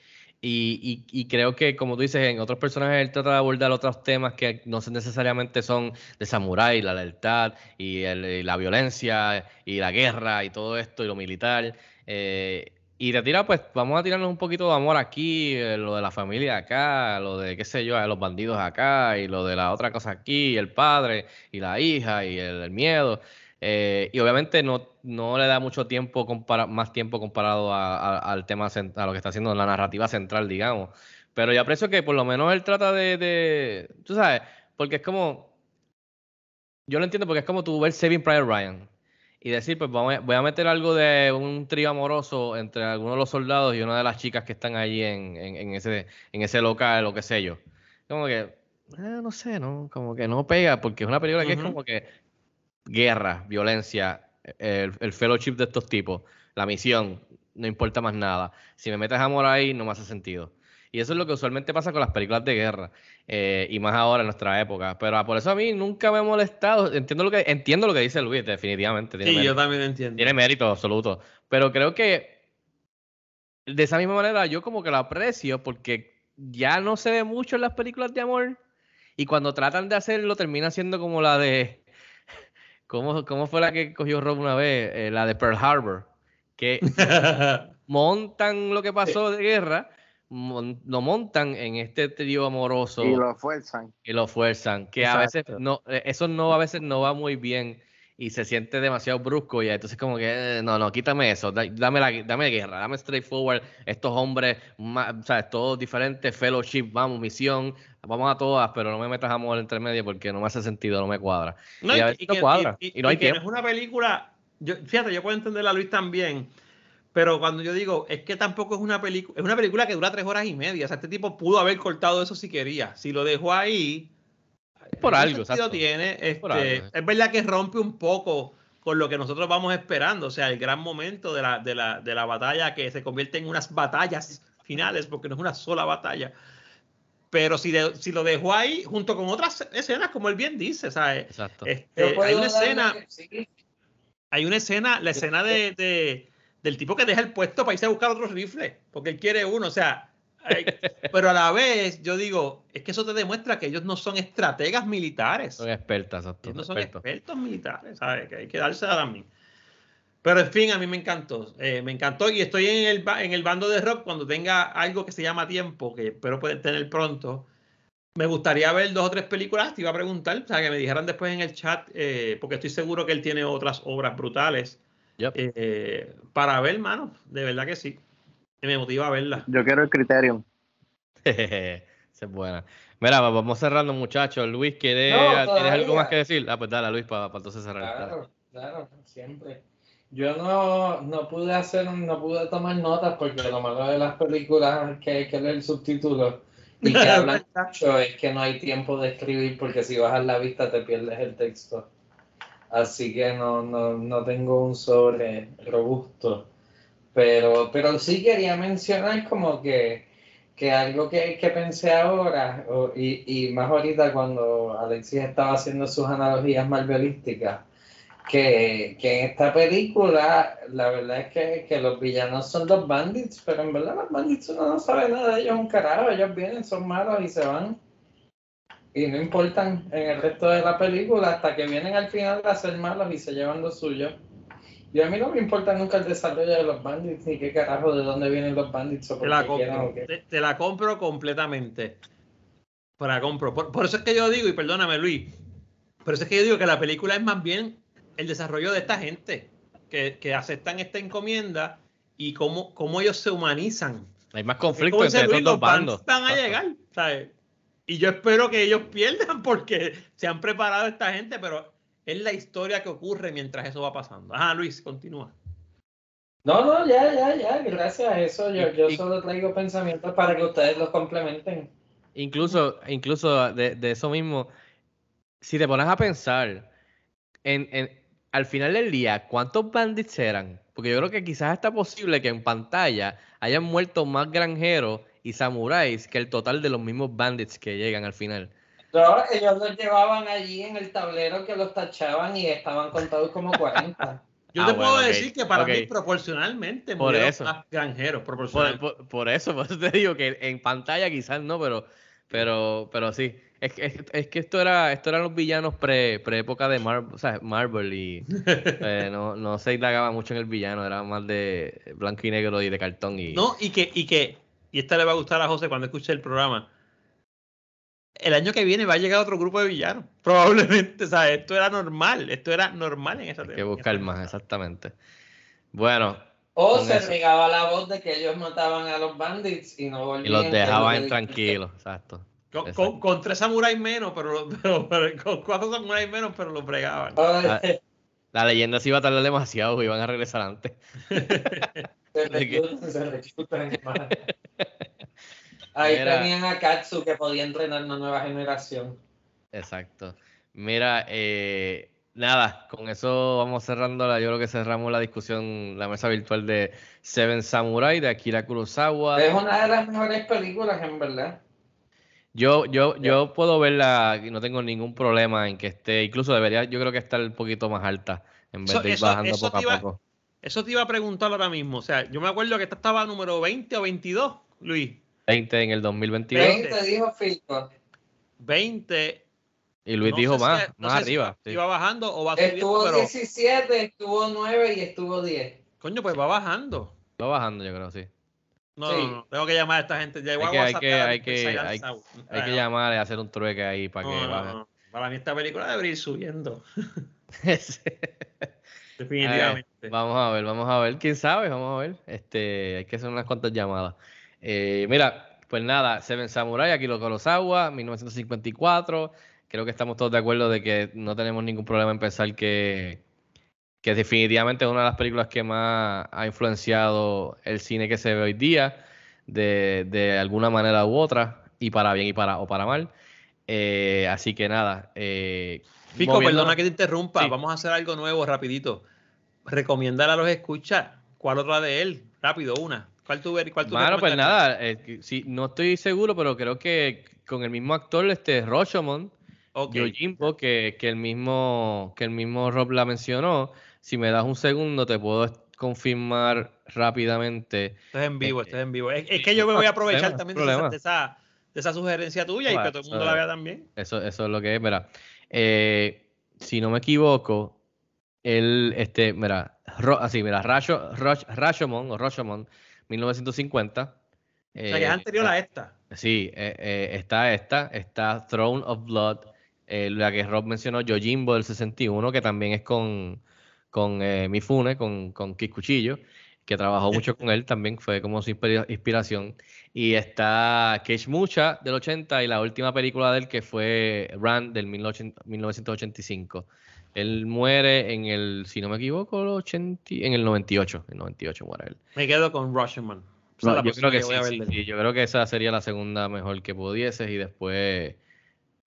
y, y, y creo que como tú dices, en otros personajes él trata de abordar otros temas que no necesariamente son de samurái, la lealtad y, el- la violencia y la guerra y todo esto y lo militar. eh, y de tirar, pues vamos a tirarnos un poquito de amor aquí, eh, lo de la familia acá, lo de, qué sé yo, los bandidos acá, y lo de la otra cosa aquí, y el padre, y la hija, y el miedo. Eh, y obviamente no, no le da mucho tiempo, compara- más tiempo comparado a- a- al tema, a lo que está haciendo la narrativa central, digamos. Pero yo aprecio que por lo menos él trata de, de tú sabes, porque es como, yo lo entiendo porque es como tú ver Saving Private Ryan y decir, pues vamos voy a meter algo de un trío amoroso entre algunos de los soldados y una de las chicas que están allí en, en, en ese, en ese local o qué sé yo. Como que, eh, no sé, ¿no? Como que no pega porque es una película que es como que guerra, violencia, el, el fellowship de estos tipos, la misión, no importa más nada. Si me metes amor ahí, no me hace sentido. Y eso es lo que usualmente pasa con las películas de guerra, eh, y más ahora en nuestra época. Pero ah, por eso a mí nunca me ha molestado. Entiendo lo que, entiendo lo que dice Luis, definitivamente. Tiene Sí, yo también entiendo. Tiene mérito absoluto. Pero creo que de esa misma manera yo como que lo aprecio porque ya no se ve mucho en las películas de amor. Y cuando tratan de hacerlo termina siendo como la de... ¿Cómo, cómo fue la que cogió Rob una vez? Eh, la de Pearl Harbor. Que *laughs* montan lo que pasó de guerra, mon- lo montan en este trío amoroso Y lo fuerzan. y lo fuerzan, que a veces no, eh, eso no a veces no va muy bien y se siente demasiado brusco y entonces como que eh, no, no, quítame eso, da- dame la dame guerra, dame straightforward, estos hombres, sabes, todos diferentes, fellowship, vamos, misión, vamos a todas, pero no me metas amor entre medio porque no me hace sentido, no me cuadra. No, y y, a veces y no que, cuadra y- no hay no tiempo. es una película. Yo, fíjate, yo puedo entender a Luis también, pero cuando yo digo, es que tampoco es una película, es una película que dura tres horas y media. O sea, este tipo pudo haber cortado eso si quería. Si lo dejó ahí, Por algún algo, exacto. tiene. Por este, algo. es verdad que rompe un poco con lo que nosotros vamos esperando. O sea, el gran momento de la, de la, de la batalla que se convierte en unas batallas finales, porque no es una sola batalla. Pero si, de- si lo dejó ahí, junto con otras escenas, como él bien dice, ¿sabes? Exacto. Este, hay una escena, sí, hay una escena, la escena de, de- del tipo que deja el puesto para irse a buscar otro rifle, porque él quiere uno, o sea, hay- *laughs* pero a la vez yo digo, es que eso te demuestra que ellos no son estrategas militares, Son expertas, exacto, ellos no son expertos. expertos militares, ¿sabes? Que hay que dársela también. Pero en fin, a mí me encantó. Eh, me encantó y estoy en el, en el bando de rock cuando tenga algo que se llama tiempo, que espero poder tener pronto. Me gustaría ver dos o tres películas. Te iba a preguntar, o sea, que me dijeran después en el chat, eh, porque estoy seguro que él tiene otras obras brutales. Eh, para ver, mano, de verdad que sí. Me motiva a verla. Yo quiero el Criterion. *laughs* Esa es buena. Mira, vamos cerrando, muchachos. Luis, ¿quieres, ¿tienes algo más que decir? Ah, pues dale, Luis, para, para entonces cerrar. Claro, claro, siempre. Yo no, no pude hacer, no pude tomar notas porque lo malo de las películas que hay que leer subtítulos y que *laughs* hablan mucho es que no hay tiempo de escribir porque si bajas la vista te pierdes el texto. Así que no, no, no tengo un sobre robusto. Pero, pero sí quería mencionar como que, que algo que, que pensé ahora, y, y más ahorita cuando Alexis estaba haciendo sus analogías marvelísticas, que, que, en esta película la verdad es que, que, los villanos son los bandits, pero en verdad los bandits uno no sabe nada de ellos un carajo, ellos vienen, son malos y se van. Y no importan en el resto de la película hasta que vienen al final a ser malos y se llevan lo suyo. Y a mí no me importa nunca el desarrollo de los bandits, ni qué carajo, de dónde vienen los bandits o te, la compro, te, la compro completamente. Para compro. Por, por, eso es que yo digo, y perdóname Luis, por eso es que yo digo que la película es más bien el desarrollo de esta gente que, que aceptan esta encomienda y cómo, cómo ellos se humanizan. Hay más conflicto entre estos dos bandos. Van a llegar, ¿sabes? Y yo espero que ellos pierdan *laughs* porque se han preparado esta gente, pero es la historia que ocurre mientras eso va pasando. Ajá, Luis, continúa. No, no, ya, ya, ya, gracias a eso yo, yo solo traigo pensamientos para que ustedes los complementen. Incluso, incluso de, de eso mismo, si te pones a pensar, en, en, al final del día, ¿cuántos bandits eran? Porque yo creo que quizás está posible que en pantalla hayan muerto más granjeros y samuráis que el total de los mismos bandits que llegan al final. No, ellos los llevaban allí en el tablero que los tachaban y estaban contados como 40. Yo te ah, puedo decir que para mí proporcionalmente por eso. más granjeros. Por, por, eso, *laughs* por eso te digo que en pantalla quizás no, pero, pero, pero sí. Es, es, que esto era esto eran los villanos pre, pre época de Marvel, o sea, Marvel y *laughs* eh, no, no se indagaba mucho en el villano, era más de blanco y negro y de cartón. Y... No, y que, y que, y esta le va a gustar a José cuando escuche el programa. El año que viene va a llegar otro grupo de villanos. *laughs* Probablemente, o sea, esto era normal, esto era normal en esa Hay que buscar más, exactamente. Bueno. O se regaba la voz de que ellos mataban a los bandits y no volvían. Y los dejaban tranquilos, exacto. Con, tres samuráis menos, *laughs* pero, con cuatro samuráis menos, pero lo fregaban. *laughs* La, leyenda se iba a tardar demasiado, iban a regresar antes. *laughs* Ahí tenían a Katsu que podía entrenar una nueva generación. Exacto. Mira, eh, nada, con eso vamos cerrando. La, yo creo que cerramos la discusión, la mesa virtual de Seven Samurai de Akira Kurosawa. Es una de las mejores películas, en verdad. Yo, yo, yo puedo verla y no tengo ningún problema en que esté, incluso debería, yo creo que estar un poquito más alta en vez de ir bajando poco a poco. Eso te iba a preguntar ahora mismo. O sea, yo me acuerdo que esta estaba número 20 o 22, Luis. 20 en el 2022. 20 dijo Fico. 20. Y Luis dijo más, más arriba. ¿Iba bajando o va subiendo? Estuvo 17, estuvo 9 y estuvo 10. Coño, pues va bajando. Va bajando, yo creo, sí. No, no, no, tengo que llamar a esta gente. Ya hay, que, hay, que, hay, que, hay, hay, que llamar y hacer un trueque ahí para que. Para mí esta película debería ir subiendo. *laughs* Definitivamente. vamos a ver, vamos a ver. ¿Quién sabe? Vamos a ver. Este, hay que hacer unas cuantas llamadas. Eh, mira, pues nada, Seven Samurai, aquí lo Kurosawa, 1954. Creo que estamos todos de acuerdo de que no tenemos ningún problema en pensar que que definitivamente es una de las películas que más ha influenciado el cine que se ve hoy día, de, de alguna manera u otra, y para bien y para, o para mal. Eh, así que nada. Eh, Fico, perdona que te interrumpa, vamos a hacer algo nuevo rapidito. Recomendar a los escuchas, ¿cuál otra de él? Rápido, una. ¿Cuál tú, cuál tú Bueno, pues nada, eh, sí, no estoy seguro, pero creo que con el mismo actor, este Rashomon, Yojimbo, que, que el mismo que el mismo Rob la mencionó, si me das un segundo, te puedo confirmar rápidamente. Estás en vivo, estás en vivo. Es, que yo me voy a *laughs* aprovechar también de esa, de, esa, sugerencia tuya y que todo el mundo la vea también. Eso, eso es lo que es, mira. Eh, si no me equivoco, él, este, mira, Ro- así, mira, Rasho- Rosh- Rashomon o Rashomon, 1950. O sea, que es eh, anterior a esta. Sí, eh, eh, está esta, está Throne of Blood, eh, la que Rob mencionó, Yojimbo del 61, que también es con, con eh, Mifune, con, con Kid Cuchillo, que trabajó mucho con él, también fue como su inspira- inspiración. Y está Cage Mucha del 80 y la última película de él que fue Run del 18- 1985. Él muere en el, si no me equivoco, el 80, en el 98, el 98 muere él. Me quedo con Rushman. No, yo creo que sí, yo creo que esa sería la segunda mejor que pudieses y después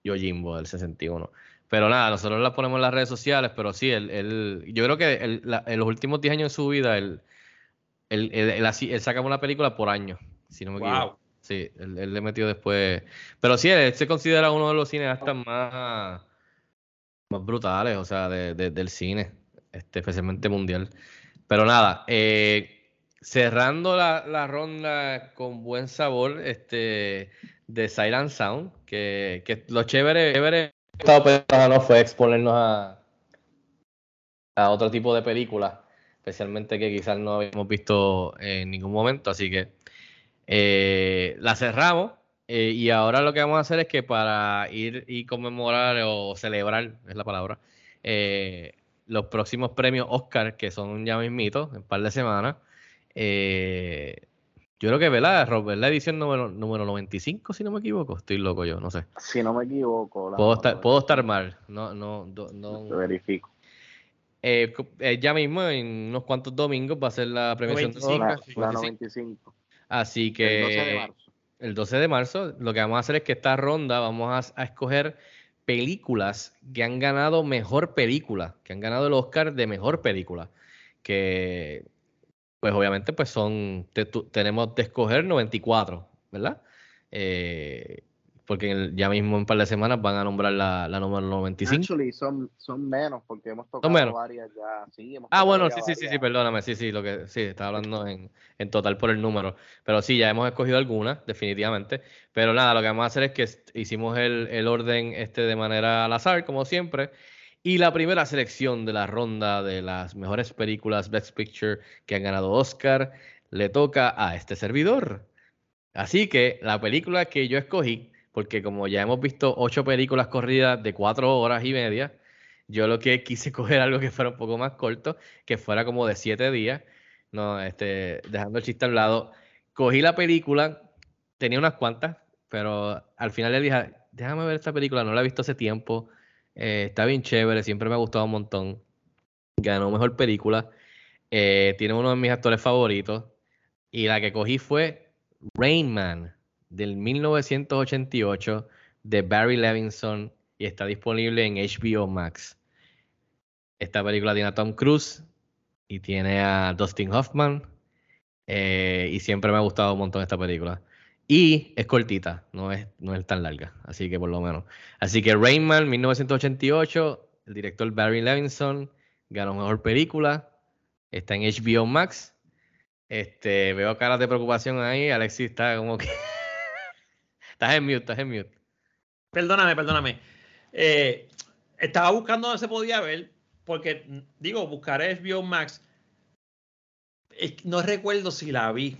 Yojimbo del 61. Pero nada, nosotros la ponemos en las redes sociales, pero sí, él, él- yo creo que él- la- en los últimos 10 años de su vida, él, él, él, él así- él saca una película por año, si no me equivoco. Sí, él, él le metió después. Pero sí, él se considera uno de los cineastas más, más brutales, o sea, de- de- del cine, este, especialmente mundial. Pero nada, eh, cerrando la, la ronda con buen sabor, este, de Silent Sound, que, que lo chévere, chévere estaba pensando, fue exponernos a, a otro tipo de películas, especialmente que quizás no habíamos visto en ningún momento, así que eh, la cerramos eh, y ahora lo que vamos a hacer es que para ir y conmemorar o celebrar, es la palabra, eh, los próximos premios Oscar, que son ya mismitos, en un par de semanas, yo creo que, ¿verdad, Rob? ¿Es la edición número, número 95, si no me equivoco? Estoy loco yo, no sé. Si no me equivoco. la- Puedo estar, puedo estar mal, no, no, do- no. Te verifico. Eh, eh, ya mismo, en unos cuantos domingos, va a ser la premiación de 95, Oscar. La, sí. la 95. 95. Así que El 12 de marzo. el 12 de marzo, lo que vamos a hacer es que esta ronda vamos a, a escoger películas que han ganado mejor película, que han ganado el Oscar de mejor película, que pues obviamente pues son, te- tu- tenemos de escoger 94, ¿verdad? Eh, porque en el- ya mismo en un par de semanas van a nombrar la, la número 95. Actually, son, son menos porque hemos tocado menos. varias ya. Sí, hemos Ah, bueno, sí, sí, sí, sí, perdóname, sí, sí, lo que sí, estaba hablando en, en total por el número. Pero sí, ya hemos escogido algunas, definitivamente. Pero nada, lo que vamos a hacer es que hicimos el, el orden este de manera al azar, como siempre. Y la primera selección de la ronda de las mejores películas Best Picture que han ganado Oscar le toca a este servidor. Así que la película que yo escogí, porque como ya hemos visto ocho películas corridas de cuatro horas y media, yo lo que quise *laughs* coger algo que fuera un poco más corto, que fuera como de siete días, no, este, dejando el chiste al lado. Cogí la película, tenía unas cuantas, pero al final le dije, déjame ver esta película, no la he visto hace tiempo, eh, está bien chévere, siempre me ha gustado un montón. Ganó mejor película, eh, tiene uno de mis actores favoritos, y la que cogí fue Rain Man del 1988 de Barry Levinson y está disponible en HBO Max. Esta película tiene a Tom Cruise y tiene a Dustin Hoffman eh, y siempre me ha gustado un montón esta película. Y es cortita, no es, no es tan larga, así que por lo menos. Así que Rain Man 1988, el director Barry Levinson ganó mejor película, está en HBO Max. Este, veo caras de preocupación ahí. Alexis está como que. *laughs* estás en mute, estás en mute. Perdóname, perdóname. Eh, estaba buscando dónde se podía ver, porque, digo, buscaré HBO Max. No recuerdo si la vi.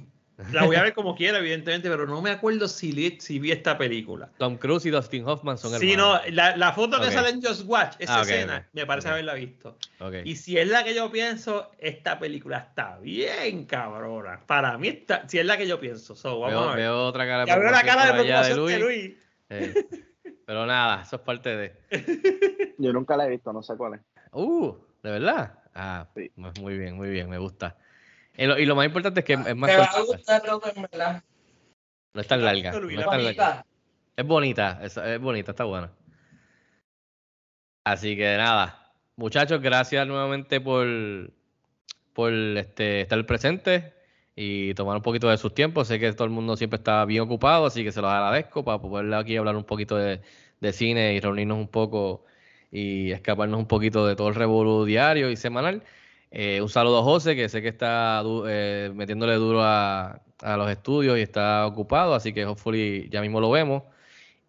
La voy a ver como quiera, evidentemente, pero no me acuerdo si, li- si vi esta película. Tom Cruise y Dustin Hoffman son Sí, no, hermanos. la, la foto que sale en Just Watch, esa Ah, escena, me parece haberla visto. Y si es la que yo pienso, esta película está bien cabrona. Para mí, está, si es la que yo pienso. So, vamos Veo, a ver. veo otra cara de Ya veo la cara de allá preocupación de Luis. Eh, pero nada, eso es parte de. Yo nunca la he visto, no sé cuál es. Uh, ¿de verdad? Ah, Sí. pues muy bien, muy bien, me gusta. Y lo, y lo más importante es que es más Me va a gustar, Robert, en verdad. no es tan larga. no es la tan larga. Bonita. Es bonita, es, es bonita, está buena. Así que nada, muchachos, gracias nuevamente por, por este, estar presentes y tomar un poquito de sus tiempos. Sé que todo el mundo siempre está bien ocupado, así que se los agradezco para poder aquí hablar un poquito de, de cine y reunirnos un poco y escaparnos un poquito de todo el revolú diario y semanal. Eh, un saludo a José, que sé que está eh, metiéndole duro a, los estudios y está ocupado, así que hopefully ya mismo lo vemos.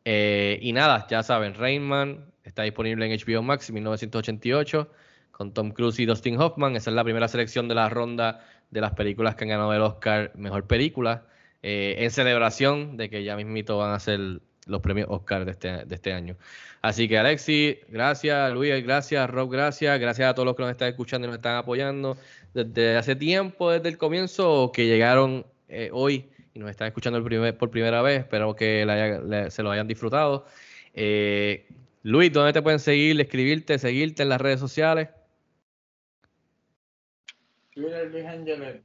Eh, y nada, ya saben, Rainman está disponible en HBO Max 1988 con Tom Cruise y Dustin Hoffman. Esa es la primera selección de la ronda de las películas que han ganado el Oscar Mejor Película, en celebración de que ya mismito van a ser los premios Oscar de este, de este año. Así que Alexi, gracias, Luis, gracias, Rob, gracias, gracias a todos los que nos están escuchando y nos están apoyando desde hace tiempo, desde el comienzo, que llegaron eh, hoy y nos están escuchando el primer, por primera vez. Espero que la- la- se lo hayan disfrutado. Eh, Luis, ¿dónde te pueden seguir, escribirte, seguirte en las redes sociales? Twitter, Luis.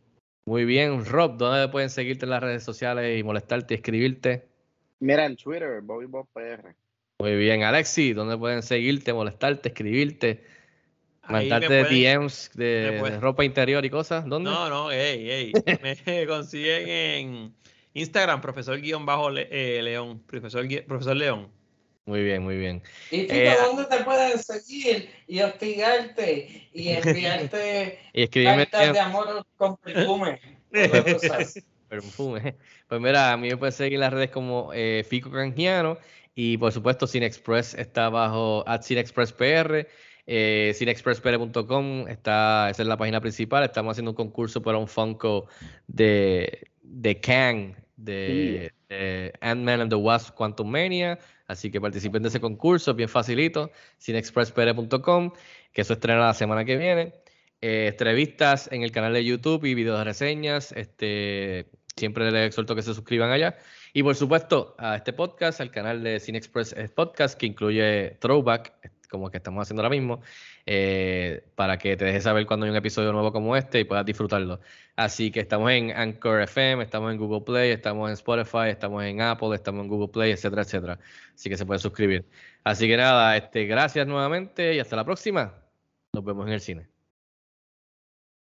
Muy bien, Rob, ¿dónde pueden seguirte en las redes sociales y molestarte y escribirte? Mira, en Twitter, Bobby Bob PR. Muy bien, Alexi, ¿dónde pueden seguirte, molestarte, escribirte, mandarte pueden- DMs de, ropa interior y cosas? ¿Dónde? No, no, ey, ey. *laughs* Me *laughs* consiguen en Instagram, profesor guion bajo Le- eh, León. Profesor, profesor León. Muy bien, muy bien. ¿Y Tito, Eh, dónde te pueden seguir y hostigarte y enviarte *laughs* Y escribirme cartas de amor con perfume? Perfume. Pues mira, a mí me pueden seguir en las redes como eh, Fico Canjiano y por supuesto Cinexpress está bajo at CinexpressPR. Eh, cinexpresspr.com está, esa es la página principal. Estamos haciendo un concurso para un Funko de, de Kang, de, de Ant-Man and the Wasp Quantum Mania. Así que participen de ese concurso, bien facilito. Cinexpresspr.com, que eso estrena la semana que viene. Eh, entrevistas en el canal de YouTube y videos de reseñas. Este, siempre les exhorto que se suscriban allá. Y por supuesto, a este podcast, al canal de Cine Express eh, Podcast, que incluye Throwback, como el que estamos haciendo ahora mismo, eh, para que te dejes saber cuando hay un episodio nuevo como este y puedas disfrutarlo. Así que estamos en Anchor FM, estamos en Google Play, estamos en Spotify, estamos en Apple, estamos en Google Play, etcétera, etcétera. Así que se puede suscribir. Así que nada, este, gracias nuevamente y hasta la próxima. Nos vemos en el cine.